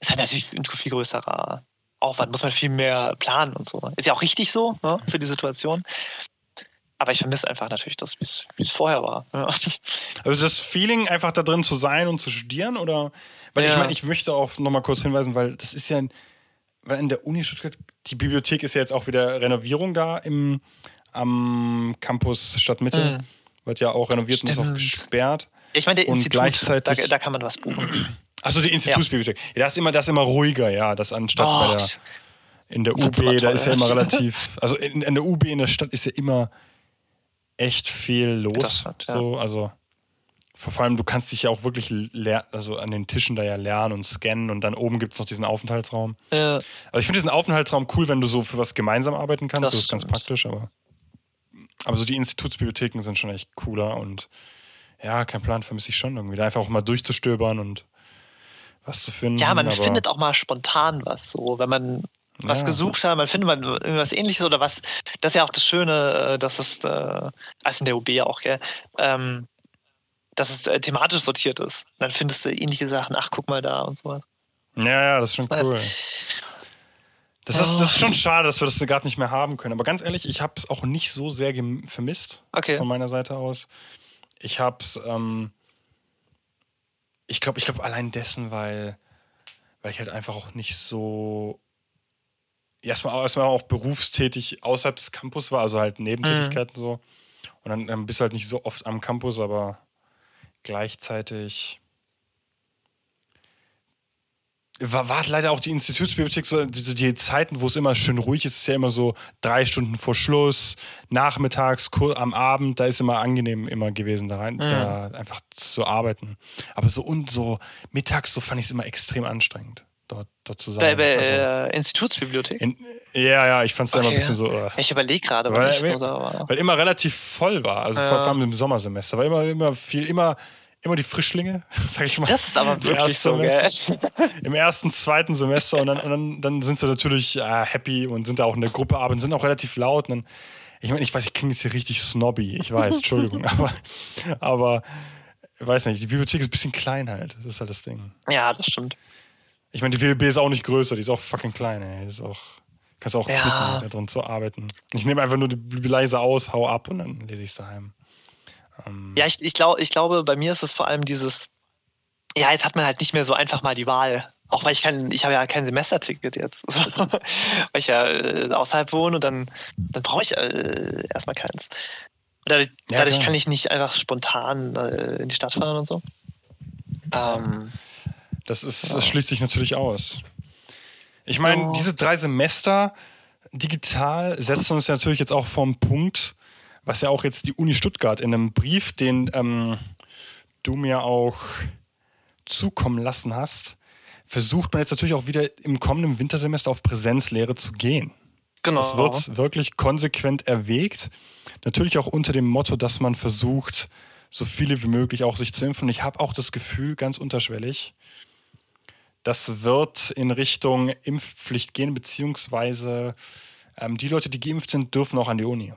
Ist halt natürlich ein viel größerer Aufwand, muss man viel mehr planen und so. Ist ja auch richtig so, ne, für die Situation. Aber ich vermisse einfach natürlich das, wie es vorher war. Ja. Also das Feeling, einfach da drin zu sein und zu studieren, oder? Weil ich Ja. meine, ich möchte auch nochmal kurz hinweisen, weil das ist ja, weil in der Uni Stuttgart, die Bibliothek ist ja jetzt auch wieder Renovierung da im, am Campus Stadtmitte. Wird ja auch renoviert und ist auch Stimmt. gesperrt. Ich meine, der Und Institut, gleichzeitig- da, da kann man was buchen. Achso, die Institutsbibliothek. Ja, das ist immer, das ist immer ruhiger, ja, das anstatt bei Oh, der, in der UB, immer da toll, ist ja immer relativ, also in, in der UB in der Stadt ist ja immer echt viel los. Interessant, ja. So, also vor allem, du kannst dich ja auch wirklich also an den Tischen da ja lernen und scannen und dann oben gibt es noch diesen Aufenthaltsraum. äh, Also ich finde diesen Aufenthaltsraum cool, wenn du so für was gemeinsam arbeiten kannst. Das Das, ist ganz praktisch, aber, aber so die Institutsbibliotheken sind schon echt cooler und ja, kein Plan vermisse ich schon irgendwie. Da einfach auch mal durchzustöbern und was zu finden. ja, man findet auch mal spontan was, so, wenn man was Ja. gesucht hat, man findet man irgendwas ähnliches oder was. Das ist ja auch das Schöne, äh, dass es, äh, als in der UB auch, gell, ähm, dass es äh, thematisch sortiert ist. Und dann findest du ähnliche Sachen, ach, guck mal da und so. Ja, ja, das ist schon Das heißt- cool. Das ist, das ist schon schade, dass wir das gerade nicht mehr haben können. Aber ganz ehrlich, ich habe es auch nicht so sehr vermisst Okay. von meiner Seite aus. Ich habe es, ähm, ich glaube, ich glaube allein dessen, weil, weil ich halt einfach auch nicht so erstmal, erstmal auch berufstätig außerhalb des Campus war, also halt Nebentätigkeiten so. Und dann, dann bist du halt nicht so oft am Campus, aber gleichzeitig war, war leider auch die Institutsbibliothek so, die, die Zeiten, wo es immer schön ruhig ist, ist ja immer so drei Stunden vor Schluss, nachmittags, am Abend, da ist immer angenehm immer gewesen, da, rein, da einfach zu arbeiten. Aber so und so mittags, so fand ich es immer extrem anstrengend, dort, dort zu Bei, bei Also, äh, Institutsbibliothek. in, ja, ja, ich fand es immer ein Okay. bisschen so. äh, Ich überlege gerade, weil, nicht so. Da, weil immer relativ voll war, also vor, Ja. vor allem im Sommersemester, war immer, immer viel, immer, immer die Frischlinge, sag ich mal. das ist aber wirklich so, gell? Im ersten, zweiten Semester und dann, und dann, dann sind sie natürlich äh, happy und sind da auch in der Gruppe, aber sind auch relativ laut. Und dann, ich meine, ich weiß, ich klinge jetzt hier richtig snobby, ich weiß, Entschuldigung, aber, aber ich weiß nicht, die Bibliothek ist ein bisschen klein halt, das ist halt das Ding. Ja, das stimmt. Ich meine, die WLB ist auch nicht größer, die ist auch fucking klein, ey. Die ist auch, kannst auch Ja. knicken, da drin zu arbeiten. Ich nehme einfach nur die Bibel leise aus, hau ab und dann lese ich es daheim. Ja, ich, ich, glaub, ich glaube, bei mir ist es vor allem dieses, ja, jetzt hat man halt nicht mehr so einfach mal die Wahl. Auch weil ich kein, ich habe ja kein Semesterticket jetzt. weil ich ja äh, außerhalb wohne und dann, dann brauche ich äh, erstmal keins. Dadurch, Ja, dadurch kann ich nicht einfach spontan äh, in die Stadt fahren und so. Ähm, Das, ist, das schließt sich natürlich aus. Ich meine, Ja. diese drei Semester digital setzen uns ja natürlich jetzt auch vor einen Punkt, was ja auch jetzt die Uni Stuttgart in einem Brief, den ähm, du mir auch zukommen lassen hast, versucht man jetzt natürlich auch wieder im kommenden Wintersemester auf Präsenzlehre zu gehen. genau. Das wird wirklich konsequent erwägt. Natürlich auch unter dem Motto, dass man versucht, so viele wie möglich auch sich zu impfen. Und ich habe auch das Gefühl, ganz unterschwellig, das wird in Richtung Impfpflicht gehen, beziehungsweise ähm, die Leute, die geimpft sind, dürfen auch an die Uni.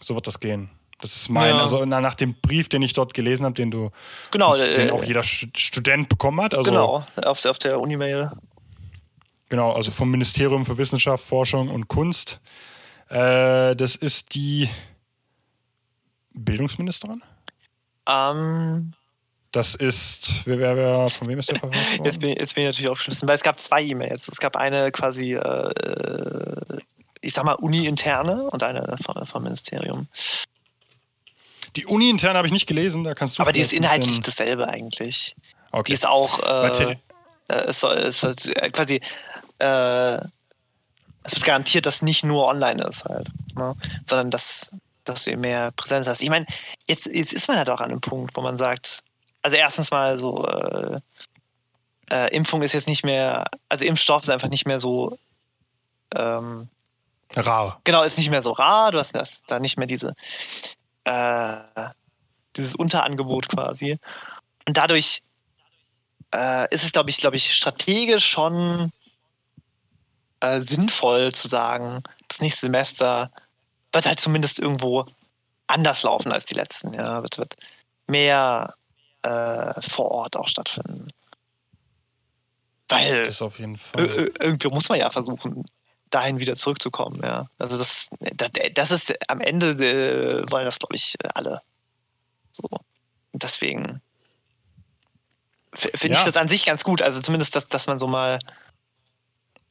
So wird das gehen. Das ist mein, Ja. also na, nach dem Brief, den ich dort gelesen habe, den du, Genau, den äh, auch jeder Stu- Student bekommen hat. Also, genau, auf, auf der Uni-Mail. Genau, also vom Ministerium für Wissenschaft, Forschung und Kunst. Äh, das ist die Bildungsministerin. Ähm, Das ist, wer, wer, wer von wem ist der verfasst worden? Jetzt bin, jetzt bin ich natürlich aufgeschmissen, weil es gab zwei E-Mails. Es gab eine quasi, äh, ich sag mal, Uni-interne und eine vom, vom Ministerium. Die Uni-interne habe ich nicht gelesen, da kannst du Aber die ist inhaltlich dasselbe eigentlich. Okay. Die ist auch, äh, äh, es soll, es wird äh, quasi, äh, es wird garantiert, dass nicht nur online ist halt, ne? sondern dass, dass du mehr Präsenz hast. Ich meine, jetzt, jetzt ist man halt auch an einem Punkt, wo man sagt, also erstens mal so, äh, äh, Impfung ist jetzt nicht mehr, also Impfstoff ist einfach nicht mehr so, ähm, Rar. genau, ist nicht mehr so rar, du hast das, da nicht mehr diese, äh, dieses Unterangebot quasi. Und dadurch äh, ist es, glaube ich, glaube ich, strategisch schon äh, sinnvoll zu sagen, das nächste Semester wird halt zumindest irgendwo anders laufen als die letzten. Ja, wird, wird mehr äh, vor Ort auch stattfinden. Weil Das auf jeden Fall. Ir- ir- irgendwie muss man ja versuchen, dahin wieder zurückzukommen, ja. Also das, das, das ist am Ende äh, wollen das, glaube ich, alle. So. Deswegen finde Ja. ich das an sich ganz gut. Also zumindest, dass, dass man so mal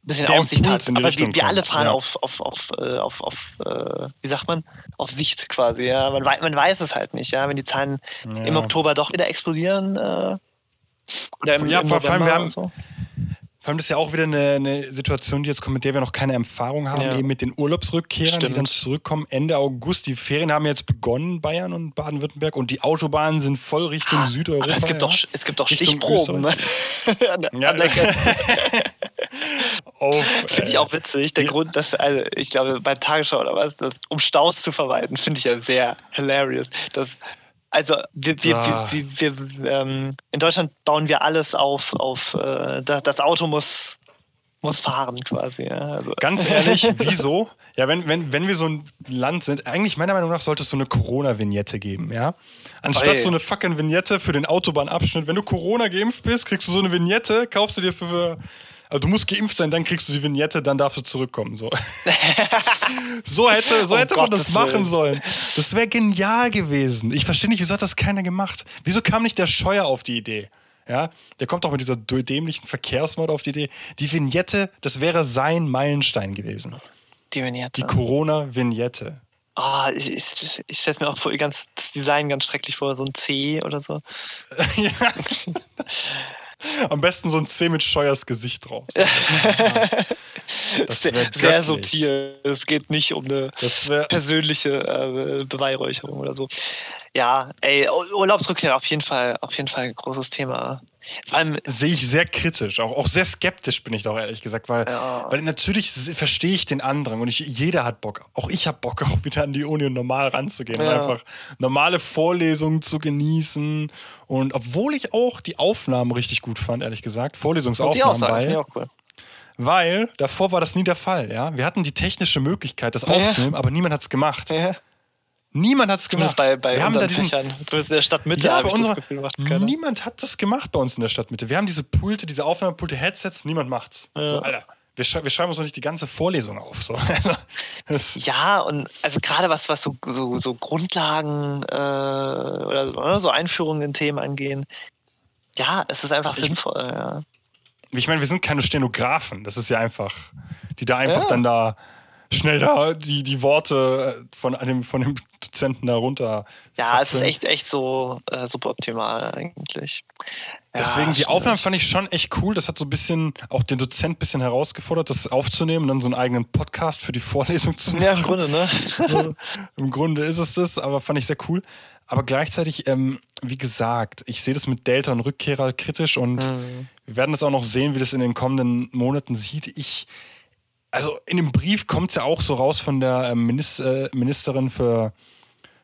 bisschen Der Aussicht Impuls hat. Aber wir, Richtung wir alle fahren ja. auf, auf, auf, äh, auf, auf äh, wie sagt man, auf Sicht quasi. Ja. Man, man weiß es halt nicht, ja. Wenn die Zahlen im Ja. Oktober doch wieder explodieren, äh, oder im, Ja, im vor- allem, wir haben- so. Vor allem das ist ja auch wieder eine, eine Situation, die jetzt kommt, mit der wir noch keine Erfahrung haben, Ja. eben mit den Urlaubsrückkehrern, die Stimmt. dann zurückkommen Ende August. Die Ferien haben jetzt begonnen, Bayern und Baden-Württemberg, und die Autobahnen sind voll Richtung Südeuropa. Aber es gibt, ja. doch, es gibt doch Richtung Stichproben. Ne? Ja. Finde ich äh, auch witzig. Der. Grund, dass, also ich glaube, bei Tagesschau oder was, das, um Staus zu vermeiden, finde ich ja sehr hilarious. Das, also wir, wir, Ah. wir, wir, wir ähm, in Deutschland bauen wir alles auf, auf äh, das, das Auto muss, muss fahren quasi. Ja. Also, Ganz ehrlich, wieso? Ja, wenn, wenn, wenn wir so ein Land sind, eigentlich meiner Meinung nach sollte es so eine Corona-Vignette geben, ja? Anstatt Oi. so eine fucking Vignette für den Autobahnabschnitt. Wenn du Corona geimpft bist, kriegst du so eine Vignette, kaufst du dir für. Also du musst geimpft sein, dann kriegst du die Vignette, dann darfst du zurückkommen. So, so hätte, so hätte man das Gottes machen Willen. sollen. Das wäre genial gewesen. Ich verstehe nicht, wieso hat das keiner gemacht? Wieso kam nicht der Scheuer auf die Idee? Ja, der kommt doch mit dieser dämlichen Verkehrsmod auf die Idee. Die Vignette, das wäre sein Meilenstein gewesen. die Vignette. Die Corona-Vignette. Ah, ich, ich, ich stelle mir auch vor, ganz, das Design ganz schrecklich vor, so ein C oder so. ja. Am besten so ein C mit Scheuers Gesicht drauf. Das sehr, sehr subtil. Es geht nicht um eine persönliche äh, Beweihräucherung oder so. Ja, ey, Ur- Urlaubsrückkehr auf jeden Fall, auf jeden Fall ein großes Thema. Allem, sehe ich sehr kritisch, auch, auch sehr skeptisch bin ich doch ehrlich gesagt, weil, Ja. weil natürlich verstehe ich den Andrang und ich, jeder hat Bock, auch ich habe Bock, auch wieder an die Uni und normal ranzugehen und Ja. einfach normale Vorlesungen zu genießen und obwohl ich auch die Aufnahmen richtig gut fand, ehrlich gesagt, muss ich auch Vorlesungsaufnahmen, sagen, weil, auch cool. weil davor war das nie der Fall, ja, wir hatten die technische Möglichkeit, das Ja. aufzunehmen, aber niemand hat es gemacht. Ja, Niemand hat es gemacht. bei, bei wir haben da diesen, Fächern, zumindest in der Stadtmitte ja, habe ich unserer, das Gefühl, macht's keiner. niemand hat das gemacht bei uns in der Stadtmitte. Wir haben diese Pulte, diese Aufnahmepulte, Headsets, niemand macht's. Ja. So, Alter, wir, schrei wir schreiben uns doch nicht die ganze Vorlesung auf. So. Also, Ja, und also gerade was, was so, so, so Grundlagen äh, oder, oder so Einführungen in Themen angehen, ja, es ist einfach Ich- sinnvoll. Ja. ich meine, wir sind keine Stenografen. Das ist ja einfach, die da einfach Ja. dann da schnell da die, die Worte von einem von dem Dozenten da runter. Ja, es ist echt, echt so äh, super optimal eigentlich. Ja, Deswegen, die stimmt. Aufnahmen fand ich schon echt cool. Das hat so ein bisschen auch den Dozent ein bisschen herausgefordert, das aufzunehmen und dann so einen eigenen Podcast für die Vorlesung zu machen. Ja, im Grunde, ne? So, Im Grunde ist es das, aber fand ich sehr cool. Aber gleichzeitig, ähm, wie gesagt, ich sehe das mit Delta und Rückkehrer kritisch und Mhm. wir werden das auch noch sehen, wie das in den kommenden Monaten sieht. Ich, also in dem Brief kommt es ja auch so raus von der ähm, äh, Ministerin für,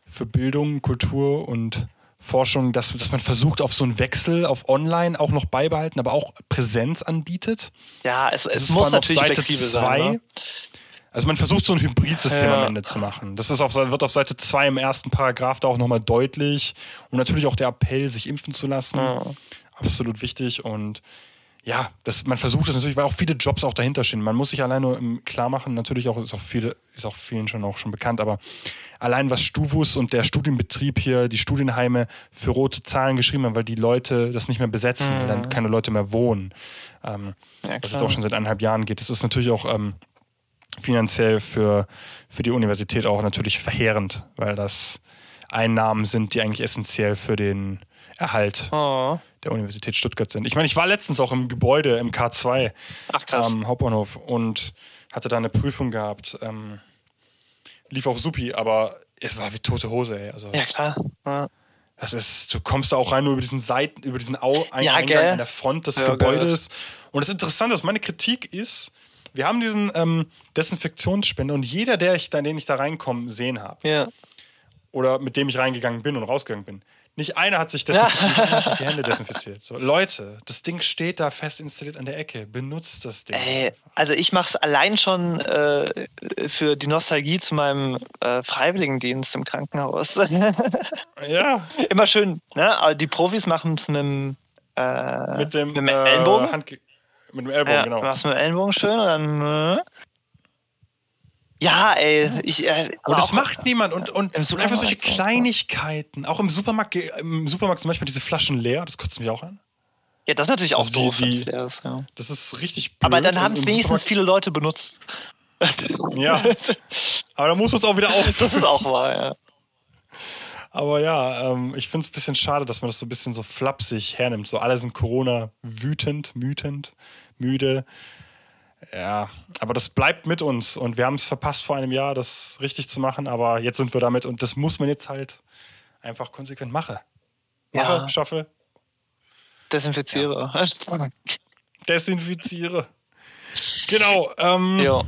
für Bildung, Kultur und Forschung, dass, dass man versucht, auf so einen Wechsel auf Online auch noch beibehalten, aber auch Präsenz anbietet. Ja, es, es muss natürlich Seite flexibel zwei. sein. Ne? Also man versucht so ein Hybridsystem Ja. am Ende zu machen. Das ist auf, wird auf Seite 2 im ersten Paragraph da auch nochmal deutlich. Und natürlich auch der Appell, sich impfen zu lassen. Absolut wichtig. Und ja, das, man versucht es natürlich, weil auch viele Jobs auch dahinter stehen. Man muss sich allein nur im klar machen, natürlich auch, ist auch viele, ist auch vielen schon auch schon bekannt, aber allein was Stuvus und der Studienbetrieb hier, die Studienheime für rote Zahlen geschrieben haben, weil die Leute das nicht mehr besetzen, weil dann keine Leute mehr wohnen. Ähm, Ja, was jetzt klar. auch schon seit eineinhalb Jahren geht. Das ist natürlich auch ähm, finanziell für, für die Universität auch natürlich verheerend, weil das Einnahmen sind, die eigentlich essentiell für den Erhalt Oh. Der Universität Stuttgart sind. Ich meine, ich war letztens auch im Gebäude im K2 Ach krass. am Hauptbahnhof und hatte da eine Prüfung gehabt. Ähm, lief auch supi, aber es war wie tote Hose, ey. Also, ja, klar. Ja. das ist, du kommst da auch rein nur über diesen Seiten, über diesen Au Ein Ja, Eingang gell? an der Front des Ja, Gebäudes. Und das Interessante ist, meine Kritik ist, wir haben diesen ähm, Desinfektionsspender und jeder, der ich da, den ich da reinkomme, sehen habe ja. oder mit dem ich reingegangen bin und rausgegangen bin. Nicht einer hat sich, einer hat sich die Hände desinfiziert. So, Leute, das Ding steht da fest installiert an der Ecke. Benutzt das Ding. Ey, also ich mache es allein schon äh, für die Nostalgie zu meinem äh, Freiwilligendienst im Krankenhaus. Ja, Immer schön, ne? Aber die Profis machen es mit dem, äh, mit dem, äh, Ellenbogen. Handge- mit dem Ellbogen, ja, genau. machst mit dem Ellenbogen schön und dann. Ja, ey, ich. Äh, Und das macht niemand. Und, und, einfach solche Kleinigkeiten. Auch im Supermarkt, im Supermarkt zum Beispiel diese Flaschen leer, das kotzt mich auch an. Ja, das ist natürlich auch Also die- doof. die- leer ist, ja. Das ist richtig blöd. Aber dann haben es wenigstens Supermarkt- viele Leute benutzt. Ja, aber da muss man es auch wieder auf. Das ist auch wahr, ja. Aber ja, ähm, ich finde es ein bisschen schade, dass man das so ein bisschen so flapsig hernimmt. So alle sind Corona wütend, wütend, müde. Ja, aber das bleibt mit uns und wir haben es verpasst vor einem Jahr, das richtig zu machen, aber jetzt sind wir damit und das muss man jetzt halt einfach konsequent machen. Mache, Ja. schaffe, Desinfiziere. desinfiziere. Genau. Ähm, Ja.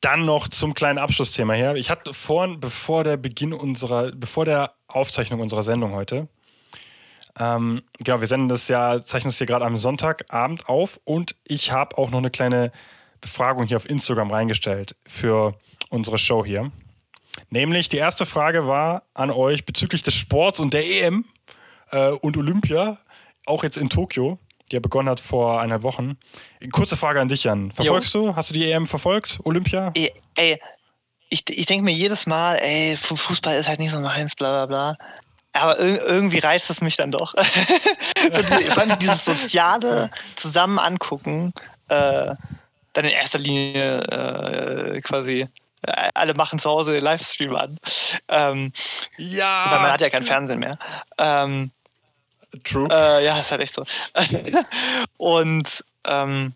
Dann noch zum kleinen Abschlussthema her. Ich hatte vorhin, bevor der Beginn unserer, bevor der Aufzeichnung unserer Sendung heute, ähm, genau, wir senden das ja, zeichnen das hier gerade am Sonntagabend auf und ich habe auch noch eine kleine Befragung hier auf Instagram reingestellt für unsere Show hier. Nämlich die erste Frage war an euch bezüglich des Sports und der EM äh, und Olympia, auch jetzt in Tokio, die ja begonnen hat vor eineinhalb Wochen. Kurze Frage an dich, Jan. Verfolgst du? Hast du die EM verfolgt? Olympia? Ey, ey ich, ich denke mir jedes Mal, ey, Fu- Fußball ist halt nicht so meins, bla bla bla. Aber ir irgendwie reizt es mich dann doch. so die, vor allem dieses soziale Zusammen angucken, äh, dann in erster Linie äh, quasi äh, alle machen zu Hause den Livestream an. Ähm, Ja! weil man hat ja kein Fernsehen mehr. Ähm, True. äh, ja, ist halt echt so. Und ähm,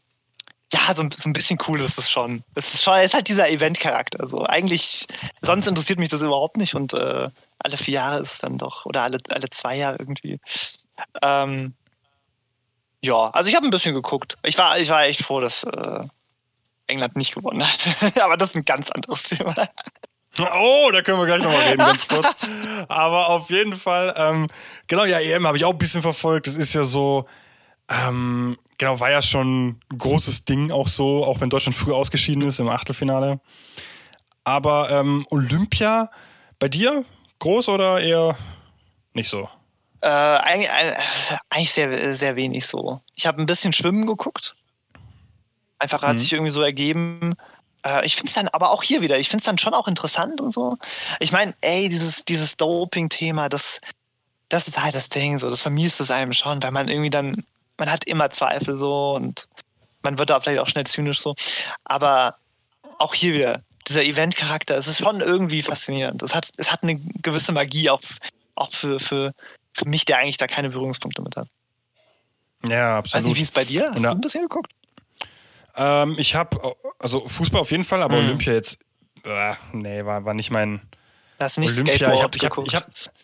ja, so, ein- so ein bisschen cool ist es schon. Es ist schon, es ist halt dieser Event-Charakter. Also eigentlich, sonst interessiert mich das überhaupt nicht und äh, alle vier Jahre ist es dann doch, oder alle, alle zwei Jahre irgendwie. Ähm, ja, also ich habe ein bisschen geguckt. Ich war, ich war echt froh, dass äh, England nicht gewonnen hat. Aber das ist ein ganz anderes Thema. Oh, da können wir gleich nochmal reden, ganz kurz. Aber auf jeden Fall, ähm, genau, ja, EM habe ich auch ein bisschen verfolgt. Das ist ja so, ähm, genau, war ja schon ein großes Ding auch so, auch wenn Deutschland früh ausgeschieden ist im Achtelfinale. Aber ähm, Olympia, bei dir groß oder eher nicht so? Äh, eigentlich, eigentlich sehr, sehr wenig so. Ich habe ein bisschen Schwimmen geguckt. Einfach hat Mhm. sich irgendwie so ergeben. Äh, ich finde es dann aber auch hier wieder, ich finde es dann schon auch interessant und so. Ich meine, ey, dieses, dieses Doping-Thema, das, das ist halt das Ding, so, das vermisst es einem schon, weil man irgendwie dann, man hat immer Zweifel so und man wird da vielleicht auch schnell zynisch so. Aber auch hier wieder, dieser Event-Charakter, es ist schon irgendwie faszinierend. Es hat, es hat eine gewisse Magie, auch, auch für, für, für mich, der eigentlich da keine Berührungspunkte mit hat. Ja, absolut. wie es bei dir? Hast Und du ein bisschen geguckt? Ähm, ich habe, also Fußball auf jeden Fall, aber Mhm. Olympia jetzt, äh, nee, war, war nicht mein Hast du nicht Olympia. Skateboard ich habe ich hab, geguckt? ich hab,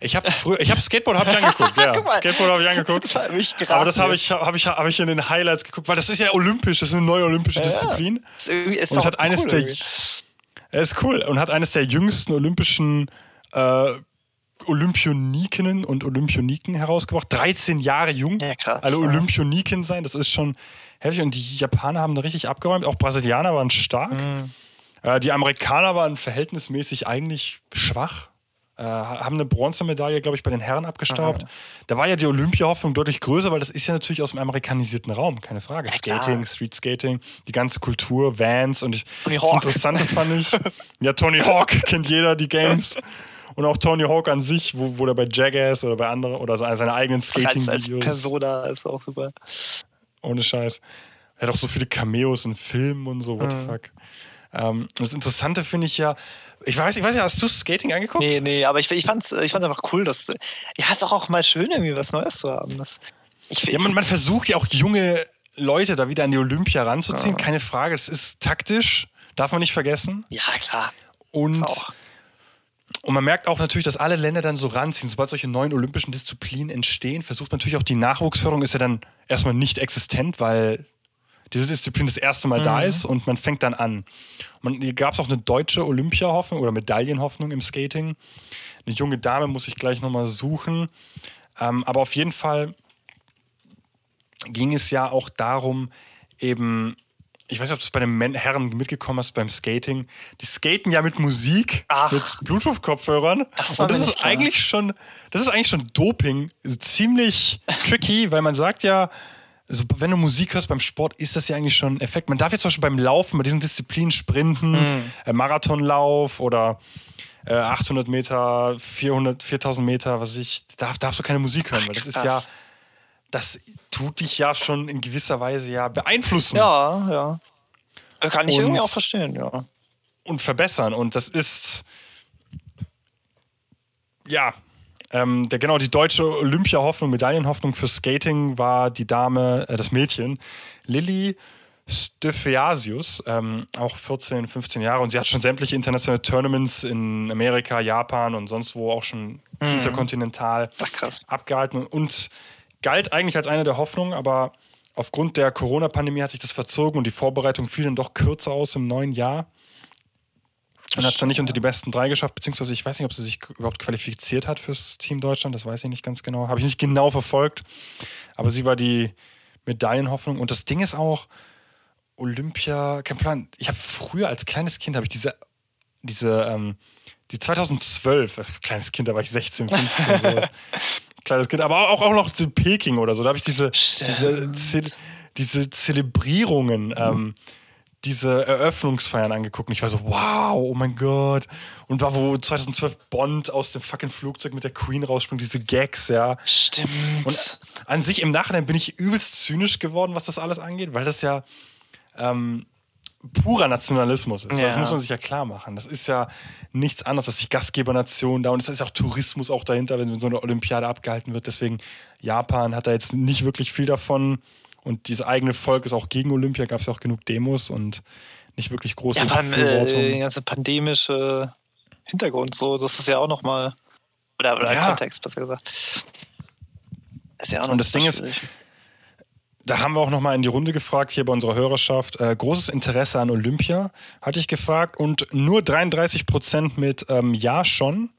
ich hab früher, ich habe Skateboard hab ich angeguckt, ja. Skateboard habe ich angegukt. Das hat mich Aber das habe ich, hab ich, hab ich in den Highlights geguckt, weil das ist ja olympisch, das ist eine neue olympische Ja, ja. Disziplin. Ist ist Und es hat eines cool der, irgendwie. er ist cool und hat eines der jüngsten olympischen äh, Olympionikinnen und Olympioniken herausgebracht. 13 Jahre jung. Ja, krass, Alle ja. Olympioniken sein, das ist schon heftig. Und die Japaner haben da richtig abgeräumt. Auch Brasilianer waren stark. Mhm. Äh, die Amerikaner waren verhältnismäßig eigentlich schwach. Äh, haben eine Bronzemedaille, glaube ich, bei den Herren abgestaubt. Da war ja die Olympia-Hoffnung deutlich größer, weil das ist ja natürlich aus dem amerikanisierten Raum, keine Frage. Ja. Skating, Street Skating, die ganze Kultur, Vans und ich, Tony das Hawk. Interessante fand ich, ja, Tony Hawk kennt jeder, die Games. Und auch Tony Hawk an sich, wo, wo er bei Jackass oder bei anderen oder seine eigenen als, als Skating-Videos. Persona ist auch super. Ohne Scheiß. Er hat auch so viele Cameos in Filmen und so, Mhm. what the fuck. Ähm, das Interessante finde ich ja, ich weiß, ich weiß ja, hast du Skating angeguckt? Nee, nee, aber ich, ich fand es ich fand's einfach cool, dass. Ja, es ist auch, auch mal schön, irgendwie was Neues zu haben. Das, ich, Ja, man, man versucht ja auch junge Leute da wieder an die Olympia ranzuziehen, keine Frage. Das ist taktisch, darf man nicht vergessen. ja, klar. Und, Auch. und man merkt auch natürlich, dass alle Länder dann so ranziehen. Sobald solche neuen olympischen Disziplinen entstehen, versucht man natürlich auch die Nachwuchsförderung, ist ja dann erstmal nicht existent, weil diese Disziplin das erste Mal da ist und man fängt dann an. Man, hier gab es auch eine deutsche Olympia-Hoffnung oder Medaillenhoffnung im Skating. Eine junge Dame muss ich gleich nochmal suchen. Ähm, aber auf jeden Fall ging es ja auch darum, eben, ich weiß nicht, ob du es bei den Men Herren mitgekommen hast beim Skating. Die skaten ja mit Musik, Ach. mit Bluetooth-Kopfhörern. Das war Und das ist klar. eigentlich schon, das ist eigentlich schon Doping. Ziemlich tricky, weil man sagt ja, also wenn du Musik hörst beim Sport, ist das ja eigentlich schon ein Effekt. Man darf jetzt zum Beispiel beim Laufen, bei diesen Disziplinen Sprinten, Hm. äh, Marathonlauf oder äh, 800 Meter, 400, 4000 Meter, was weiß ich, darf, darfst du keine Musik hören, weil das ist ja, das tut dich ja schon in gewisser Weise ja beeinflussen Ja, ja. Kann ich Und- irgendwie auch verstehen, ja. und verbessern. Und das ist, ja, ähm, der, genau, die deutsche Olympia-Hoffnung, Medaillenhoffnung für Skating war die Dame, äh, das Mädchen, Lilly Styphiasius, ähm, auch 14, 15 Jahre. Und sie hat schon sämtliche internationale Tournaments in Amerika, Japan und sonst wo auch schon interkontinental Ach, abgehalten und galt eigentlich als eine der Hoffnungen, aber aufgrund der Corona-Pandemie hat sich das verzogen und die Vorbereitung fiel dann doch kürzer aus im neuen Jahr. Und hat es dann nicht unter die besten drei geschafft, beziehungsweise ich weiß nicht, ob sie sich überhaupt qualifiziert hat fürs Team Deutschland, das weiß ich nicht ganz genau. Habe ich nicht genau verfolgt. Aber sie war die Medaillenhoffnung. Und das Ding ist auch, Olympia, kein Plan. Ich habe früher als kleines Kind habe ich diese, diese, ähm, die 2012, als kleines Kind, da war ich 16, 15, sowas. kleines Kind, aber auch, auch noch in Peking oder so. Da habe ich diese, diese, Ze diese Zelebrierungen, ähm, diese Eröffnungsfeiern angeguckt und ich war so, wow, oh mein Gott. Und war, wo 2012 Bond aus dem fucking Flugzeug mit der Queen rausspringt, diese Gags, ja. Stimmt. Und an sich im Nachhinein bin ich übelst zynisch geworden, was das alles angeht, weil das ja ähm, purer Nationalismus ist. Das Ja. muss man sich ja klar machen. Das ist ja nichts anderes, dass die Gastgebernation da und es ist auch Tourismus auch dahinter, wenn so eine Olympiade abgehalten wird. Deswegen Japan hat da jetzt nicht wirklich viel davon und dieses eigene Volk ist auch gegen Olympia, gab es ja auch genug Demos und nicht wirklich große ja, beim äh, der ganze pandemische Hintergrund, so, das ist ja auch nochmal. Oder, oder Ja. Kontext, besser gesagt. Ist ja auch noch Und das Ding ist, schwierig. Da haben wir auch nochmal in die Runde gefragt, hier bei unserer Hörerschaft. Äh, großes Interesse an Olympia, hatte ich gefragt. Und nur 33 Prozent mit ähm, Ja schon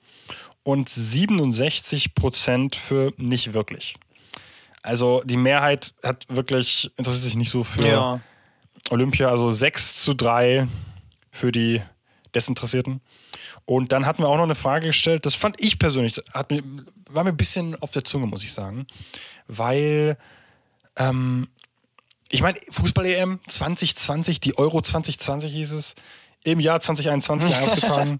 und 67 Prozent für nicht wirklich. Also die Mehrheit hat wirklich, interessiert sich nicht so für Ja. Olympia. Also 6 zu 3 für die Desinteressierten. Und dann hatten wir auch noch eine Frage gestellt, das fand ich persönlich, hat mir, war mir ein bisschen auf der Zunge, muss ich sagen. Weil ähm, ich meine, Fußball-EM 2020, die Euro 2020 hieß es, im Jahr 2021 ausgetragen.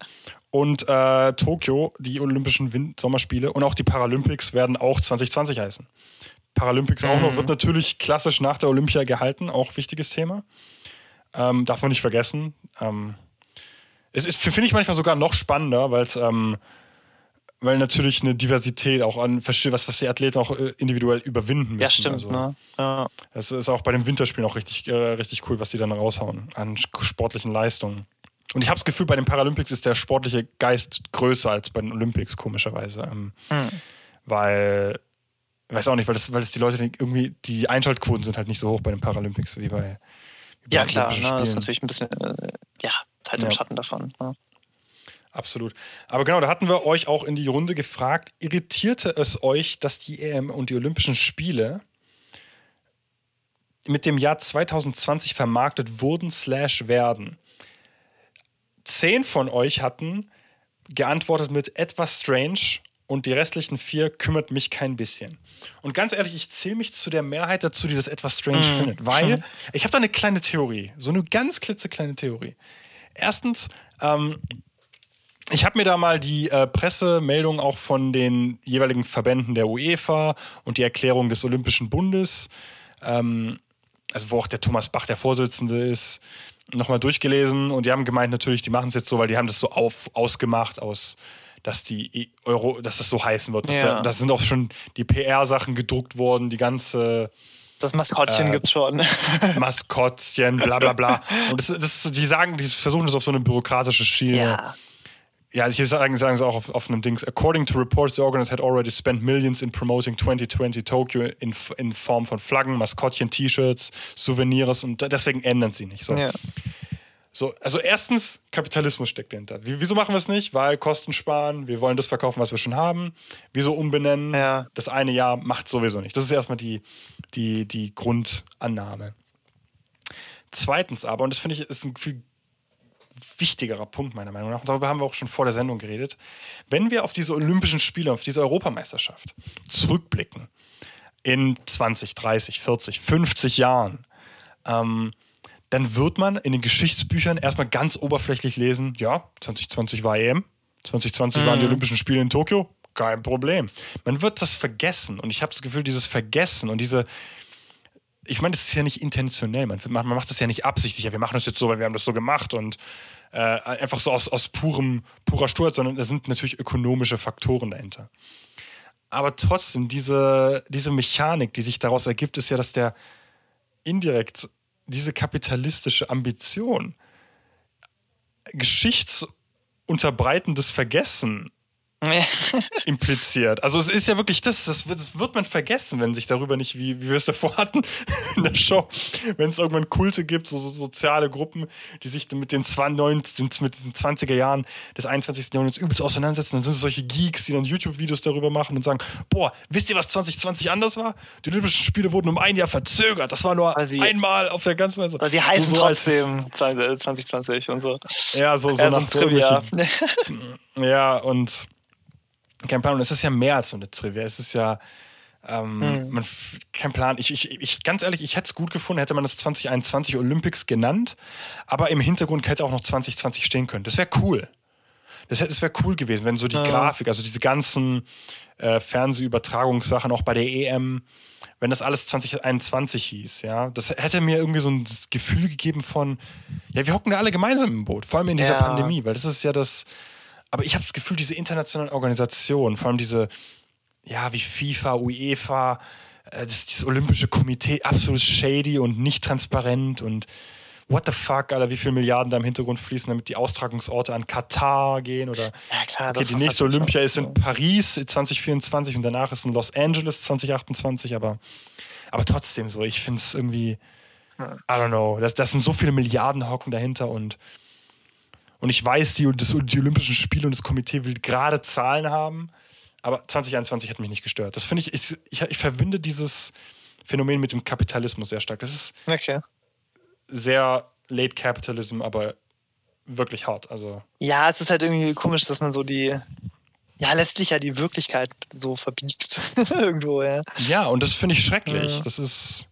Und äh, Tokio, die Olympischen Wind Sommerspiele und auch die Paralympics werden auch 2020 heißen. Paralympics auch noch, wird natürlich klassisch nach der Olympia gehalten, auch wichtiges Thema. Ähm, darf man nicht vergessen. Ähm, es ist, finde ich, manchmal sogar noch spannender, weil es ähm, weil natürlich eine Diversität auch an was, was die Athleten auch äh, individuell überwinden müssen. Ja, stimmt. Also, ne? ja. Das ist auch bei den Winterspielen auch richtig, äh, richtig cool, was die dann raushauen an sportlichen Leistungen. Und ich habe das Gefühl, bei den Paralympics ist der sportliche Geist größer als bei den Olympics, komischerweise. Ähm, hm. Weil, weiß auch nicht, weil das, weil das die Leute irgendwie, die Einschaltquoten sind halt nicht so hoch bei den Paralympics wie bei. Wie bei ja, klar, ne, das ist natürlich ein bisschen, äh, ja, Zeit im ja. Schatten davon. Ne? Absolut. Aber genau, da hatten wir euch auch in die Runde gefragt, irritierte es euch, dass die EM und die Olympischen Spiele mit dem Jahr 2020 vermarktet wurden slash werden? Zehn von euch hatten geantwortet mit etwas strange und die restlichen vier kümmert mich kein bisschen. Und ganz ehrlich, ich zähle mich zu der Mehrheit dazu, die das etwas strange mm. findet, weil ich habe da eine kleine Theorie, so eine ganz klitzekleine Theorie. Erstens, ähm, ich habe mir da mal die äh, Pressemeldung auch von den jeweiligen Verbänden der UEFA und die Erklärung des Olympischen Bundes, ähm, also wo auch der Thomas Bach der Vorsitzende ist, nochmal durchgelesen und die haben gemeint, natürlich, die machen es jetzt so, weil die haben das so auf, ausgemacht aus, dass die Euro, dass das so heißen wird. Ja. Da sind auch schon die PR-Sachen gedruckt worden, die ganze das Maskottchen äh, gibt's schon. Maskottchen, bla bla bla. Und das, das, die sagen, die versuchen das auf so eine bürokratische Schiene. Ja ja, hier sagen, sagen sie auch auf, auf einem Dings. According to reports, the organizers had already spent millions in promoting 2020 Tokyo in, in Form von Flaggen, Maskottchen, T-Shirts, Souvenirs und deswegen ändern sie nicht. So. Ja. So, also erstens, Kapitalismus steckt dahinter. Wieso machen wir es nicht? Weil Kosten sparen, wir wollen das verkaufen, was wir schon haben. Wieso umbenennen? Ja. Das eine Jahr macht sowieso nicht. Das ist erstmal die, die, die Grundannahme. Zweitens aber, und das finde ich ist ein viel wichtigerer Punkt meiner Meinung nach, und darüber haben wir auch schon vor der Sendung geredet, wenn wir auf diese Olympischen Spiele, auf diese Europameisterschaft zurückblicken, in 20, 30, 40, 50 Jahren, ähm, dann wird man in den Geschichtsbüchern erstmal ganz oberflächlich lesen, ja, 2020 war EM, 2020 mhm. waren die mhm. Olympischen Spiele in Tokio, kein Problem. Man wird das vergessen und ich habe das Gefühl, dieses Vergessen und diese, ich meine, das ist ja nicht intentionell, man, man macht das ja nicht absichtlich, ja, wir machen das jetzt so, weil wir haben das so gemacht und äh, einfach so aus, aus purem, purer Sturz, sondern da sind natürlich ökonomische Faktoren dahinter. Aber trotzdem, diese, diese Mechanik, die sich daraus ergibt, ist ja, dass der indirekt diese kapitalistische Ambition, geschichtsunterbreitendes Vergessen impliziert. Also es ist ja wirklich das, das wird, das wird, man vergessen, wenn sich darüber nicht, wie, wie wir es davor hatten in der Show, wenn es irgendwann Kulte gibt, so, so, soziale Gruppen, die sich mit den, 20, mit den 20er Jahren des 21. Jahrhunderts übelst auseinandersetzen, dann sind es solche Geeks, die dann YouTube-Videos darüber machen und sagen, boah, wisst ihr, was 2020 anders war? Die Olympischen Spiele wurden um ein Jahr verzögert. Das war nur sie, einmal auf der ganzen Welt. Also, sie heißen so trotzdem 2020 und so. Ja, so, so ja, nach so Trivia. ja, und kein Plan. Und es ist ja mehr als so eine Trivia. Es ist ja, ähm, mhm. man, kein Plan. Ich, ich, ich, ganz ehrlich, ich hätte es gut gefunden, hätte man das 2021 Olympics genannt, aber im Hintergrund hätte auch noch 2020 stehen können. Das wäre cool. Das, das wäre cool gewesen, wenn so die ja. Grafik, also diese ganzen äh, Fernsehübertragungssachen auch bei der EM, wenn das alles 2021 hieß, ja, das hätte mir irgendwie so ein Gefühl gegeben von, ja, wir hocken da alle gemeinsam im Boot, vor allem in dieser ja. Pandemie, weil das ist ja das, aber ich habe das Gefühl, diese internationalen Organisationen, vor allem diese, ja, wie FIFA, UEFA, äh, das, dieses Olympische Komitee, absolut shady und nicht transparent und what the fuck, Alter, wie viele Milliarden da im Hintergrund fließen, damit die Austragungsorte an Katar gehen oder ja, klar, okay, die nächste Olympia ist in Paris 2024 und danach ist in Los Angeles 2028, aber, aber trotzdem so, ich finde es irgendwie, I don't know, das, das sind so viele Milliarden hocken dahinter und und ich weiß, die, das, die Olympischen Spiele und das Komitee will gerade Zahlen haben, aber 2021 hat mich nicht gestört. Das finde ich, ich, ich, ich, verbinde dieses Phänomen mit dem Kapitalismus sehr stark. Das ist okay. sehr Late Capitalism, aber wirklich hart. Also. Ja, es ist halt irgendwie komisch, dass man so die, ja, letztlich ja die Wirklichkeit so verbiegt. Irgendwo, ja. Ja, und das finde ich schrecklich. Ja. Das ist.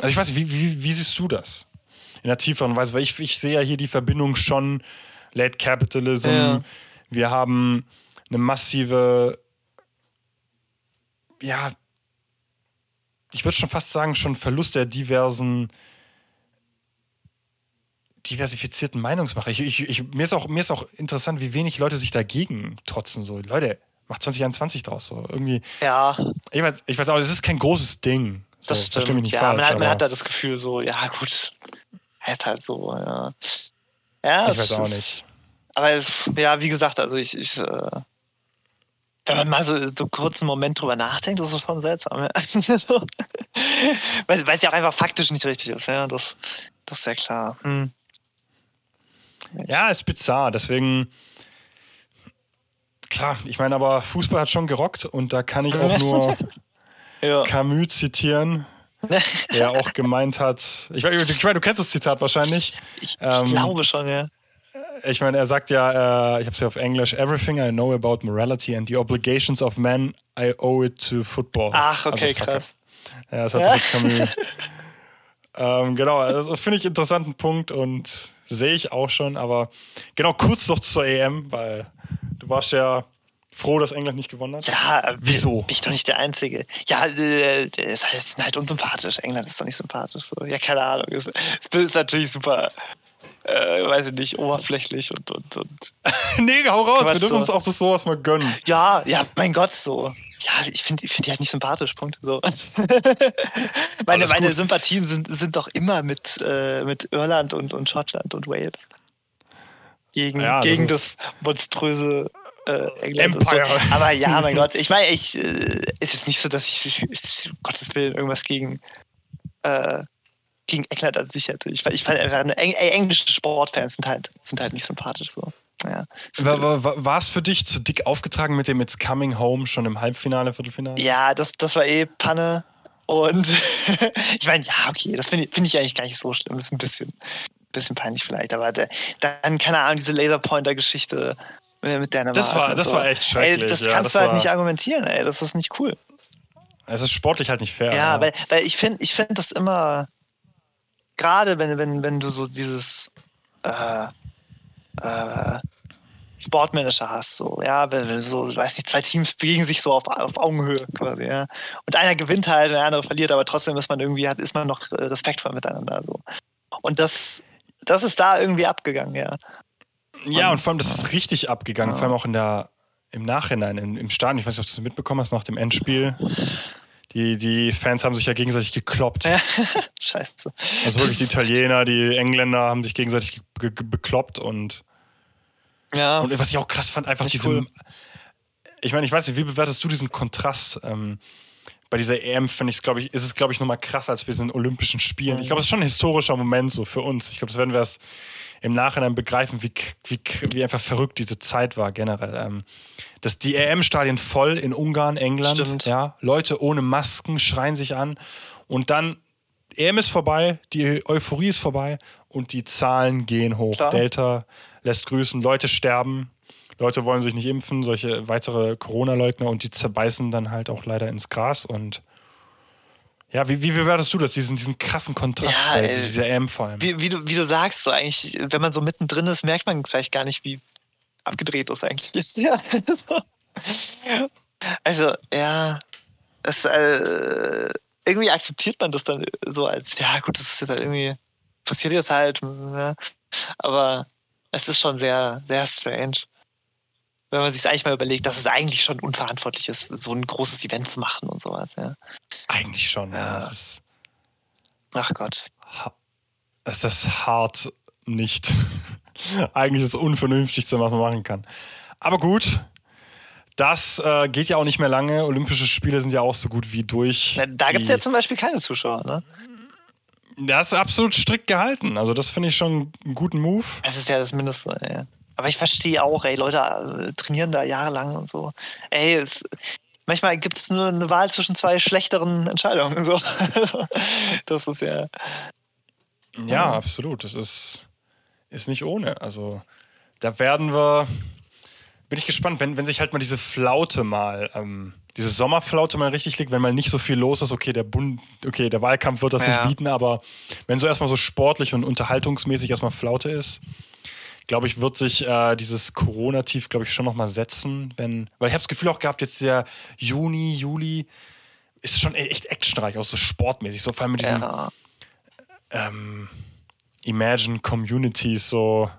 Also ich weiß nicht, wie, wie, wie siehst du das? In der tieferen Weise, weil ich, ich sehe ja hier die Verbindung schon Late Capitalism. Ja. Wir haben eine massive, ja, ich würde schon fast sagen, schon Verlust der diversen, diversifizierten Meinungsmacher. Ich, ich, ich, mir, ist auch, mir ist auch interessant, wie wenig Leute sich dagegen trotzen. So, Leute, macht 2021 draus. So. Irgendwie, Ja, ich weiß, ich weiß auch, es ist kein großes Ding. So, das stimmt. Ja, falsch, man, hat, man hat da das Gefühl so, ja gut, ist halt so, ja. Ja, Ich weiß auch ist- nicht. Aber ja, wie gesagt, also ich, ich äh, wenn man mal so, so kurz einen Moment drüber nachdenkt, ist es schon seltsam. Ja. so. weil, weil es ja auch einfach faktisch nicht richtig ist, ja. Das, das ist ja klar. Hm. Ja, ist bizarr. Deswegen, klar, ich meine, aber Fußball hat schon gerockt und da kann ich auch nur Ja. Camus zitieren, der auch gemeint hat, ich meine, ich meine, du kennst das Zitat wahrscheinlich. Ich, Ähm, glaube schon, ja. Ich meine, er sagt ja, äh, ich habe es ja auf Englisch, everything I know about morality and the obligations of man, I owe it to football. Ach, okay, Also krass. Ja, das hat Ja. sich Camus. ähm, genau, also finde ich interessanten Punkt und sehe ich auch schon, aber genau, kurz noch zur EM, weil du warst ja froh, dass England nicht gewonnen hat. Ja, äh, Wieso? Bin ich doch nicht der Einzige. Ja, äh, das ist halt, ist halt unsympathisch. England ist doch nicht sympathisch. So. Ja, keine Ahnung. Es es ist natürlich super, äh, weiß ich nicht, oberflächlich und, und, und nee, hau raus, wir dürfen so. uns auch das sowas mal gönnen. Ja, ja, mein Gott, so. Ja, ich finde ich find die halt nicht sympathisch, Punkt. So. meine meine. Sympathien sind, sind doch immer mit, äh, mit Irland und, und Schottland und Wales. Gegen, Ja, das gegen ist- das monströse äh, England. Empire. So. Aber ja, mein Gott, ich meine, ich äh, ist jetzt nicht so, dass ich, ich um Gottes Willen irgendwas gegen, äh, gegen England an sich hätte. Ich, ich fand einfach, eng, englische Sportfans sind halt, sind halt nicht sympathisch so. Ja. War, es für dich zu dick aufgetragen mit dem It's Coming Home schon im Halbfinale, Viertelfinale? Ja, das, das war eh Panne. Und ich meine, ja, okay, das finde ich, find ich eigentlich gar nicht so schlimm. ist ein bisschen, bisschen peinlich vielleicht, aber der, dann, keine Ahnung, diese Laserpointer-Geschichte mit Dänemark. Das war- und das so. war echt Ey, schrecklich, das ja, kannst das du halt war- nicht argumentieren, ey, das ist nicht cool. Es ist sportlich halt nicht fair. Ja, weil, weil ich finde ich find das immer, gerade wenn, wenn, wenn du so dieses äh, äh, Sportmanager hast, so, ja, wenn, wenn so, weiß nicht, zwei Teams bewegen sich so auf, auf Augenhöhe quasi, ja. Und einer gewinnt halt, der andere verliert, aber trotzdem ist man irgendwie, hat, ist man noch respektvoll miteinander. So. Und das, das ist da irgendwie abgegangen, ja. Ja, und vor allem, das ist richtig abgegangen, vor allem auch in der, im Nachhinein, im, im Stadion. Ich weiß nicht, ob du das mitbekommen hast, nach dem Endspiel. Die, die Fans haben sich ja gegenseitig gekloppt. ja. Scheiße. Also wirklich die Italiener, die Engländer haben sich gegenseitig ge ge bekloppt und, Ja. und was ich auch krass fand, einfach diese. cool. Ich meine, ich weiß nicht, wie bewertest du diesen Kontrast? Ähm, bei dieser EM finde ich es, glaube ich, ist es, glaube ich, nochmal krasser als bei diesen Olympischen Spielen. Ich glaube, es ist schon ein historischer Moment so für uns. Ich glaube, das werden wir erst im Nachhinein begreifen, wie, wie, wie einfach verrückt diese Zeit war generell. Ähm, das, die EM-Stadien voll in Ungarn, England. Stimmt. Ja, Leute ohne Masken schreien sich an. Und dann, EM ist vorbei, die Euphorie ist vorbei und die Zahlen gehen hoch. Klar. Delta lässt grüßen, Leute sterben. Leute wollen sich nicht impfen, solche weitere Corona-Leugner und die zerbeißen dann halt auch leider ins Gras und ja, wie, wie bewertest du das, diesen, diesen krassen Kontrast Ja, bei ey. dieser EM vor allem? wie, wie, du, wie du sagst, so eigentlich, wenn man so mittendrin ist, merkt man vielleicht gar nicht, wie abgedreht das eigentlich ist. Ja, so. Also, ja, es, äh, irgendwie akzeptiert man das dann so als, ja gut, das ist jetzt halt irgendwie, passiert jetzt halt, ja. aber es ist schon sehr, sehr strange. Wenn man sich eigentlich mal überlegt, dass es eigentlich schon unverantwortlich ist, so ein großes Event zu machen und sowas, ja. Eigentlich schon, ja. Ja. Es Ach Gott. es ist hart nicht. Eigentlich ist es unvernünftig, was man machen kann. Aber gut, das äh, geht ja auch nicht mehr lange. Olympische Spiele sind ja auch so gut wie durch. Na, Da gibt es ja zum Beispiel keine Zuschauer, ne? Das ist absolut strikt gehalten. Also, das finde ich schon einen guten Move. Es ist ja das Mindeste, ey. Aber ich verstehe auch, ey, Leute äh, trainieren da jahrelang und so. Ey, es, manchmal gibt es nur eine Wahl zwischen zwei schlechteren Entscheidungen. So. das ist ja. Ja, absolut. Das ist, ist nicht ohne. Also, da werden wir. Bin ich gespannt, wenn, wenn sich halt mal diese Flaute mal ähm, diese Sommerflaute mal richtig liegt, wenn mal nicht so viel los ist, okay, der Bund, okay, der Wahlkampf wird das Ja. nicht bieten, aber wenn so erstmal so sportlich und unterhaltungsmäßig erstmal Flaute ist, glaube ich, wird sich äh, dieses Corona-Tief, glaube ich, schon nochmal setzen, wenn, weil ich habe das Gefühl auch gehabt, jetzt der Juni, Juli ist schon e- echt actionreich, auch so sportmäßig, so vor allem mit diesem Ja. ähm, Imagine Communities, so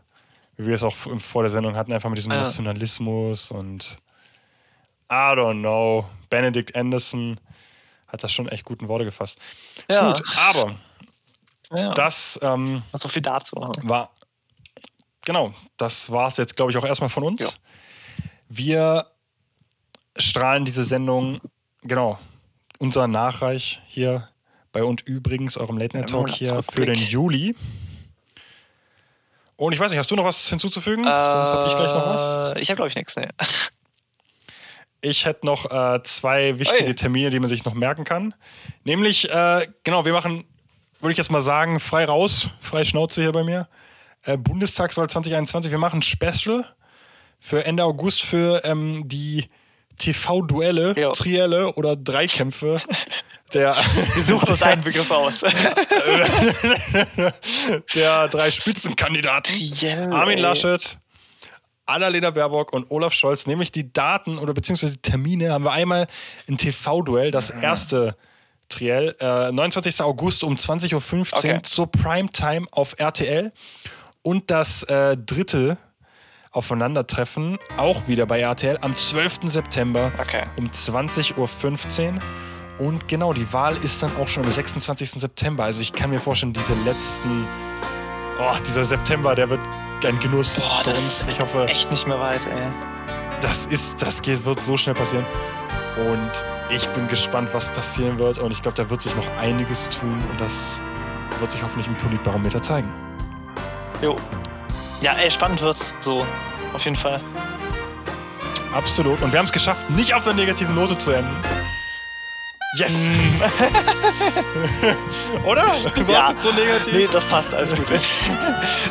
wie wir es auch vor der Sendung hatten, einfach mit diesem Ja. Nationalismus und I don't know. Benedict Anderson hat das schon echt guten Worte gefasst. Ja. Gut, aber ja. das ähm, so viel dazu. war, genau, das war es jetzt, glaube ich, auch erstmal von uns. Ja. Wir strahlen diese Sendung, genau, unser Nachreich hier bei und übrigens eurem Late Night Talk hier für den. Juli. Und ich weiß nicht, hast du noch was hinzuzufügen? Sonst habe ich gleich noch was. Äh, Ich habe, glaube ich, nichts. Nee. Ich hätte noch äh, zwei wichtige Ui. Termine, die man sich noch merken kann. Nämlich, äh, genau, wir machen, würde ich jetzt mal sagen, frei raus, frei Schnauze hier bei mir. Äh, Bundestagswahl 2021. Wir machen ein Special für Ende August für ähm, die TV-Duelle, Jo. Trielle oder Dreikämpfe der, Wir suchen uns einen Begriff aus. der drei Spitzenkandidaten. Trielle, Armin. Laschet, Annalena Baerbock und Olaf Scholz, nämlich die Daten oder beziehungsweise die Termine, haben wir einmal ein TV-Duell, das Mhm. erste Triell, äh, 29. August um 20.15 Uhr Okay. zur Primetime auf RTL und das äh, dritte Aufeinandertreffen, auch wieder bei RTL, am 12. September Okay. um 20.15 Uhr. Und genau, die Wahl ist dann auch schon am 26. September. Also ich kann mir vorstellen, diese letzten, oh, dieser September, der wird ein Genuss Boah, für das uns. ist Ich hoffe, echt nicht mehr weit, ey. das ist, das geht, wird so schnell passieren. Und ich bin gespannt, was passieren wird. Und ich glaube, da wird sich noch einiges tun. Und das wird sich hoffentlich im Politbarometer zeigen. Jo. Ja, ey, spannend wird's. So, auf jeden Fall. Absolut. Und wir haben es geschafft, nicht auf einer negativen Note zu enden. Yes! Oder? War. Ja. jetzt so negativ? Nee, das passt, alles gut.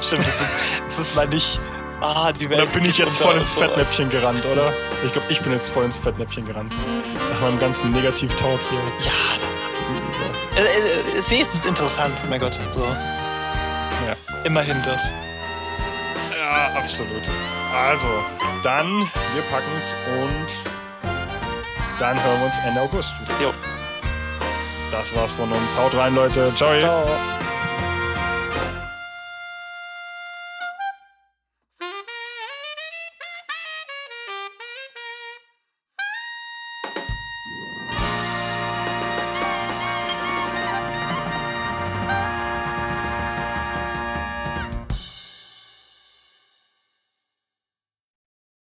Stimmt, das ist, das ist mal nicht. Ah, die Welt. Oder bin ich jetzt voll ins. Fettnäpfchen gerannt, oder? Ich glaube, ich bin jetzt voll ins Fettnäpfchen gerannt. Nach meinem ganzen Negativ-Talk hier. Ja. Äh, äh, ist wenigstens interessant, mein Gott. So. Ja. Immerhin das. Ja, absolut. Also, dann, wir packen's und dann hören wir uns Ende August wieder. Jo. Das war's von uns. Haut rein, Leute. Ciao. Ciao.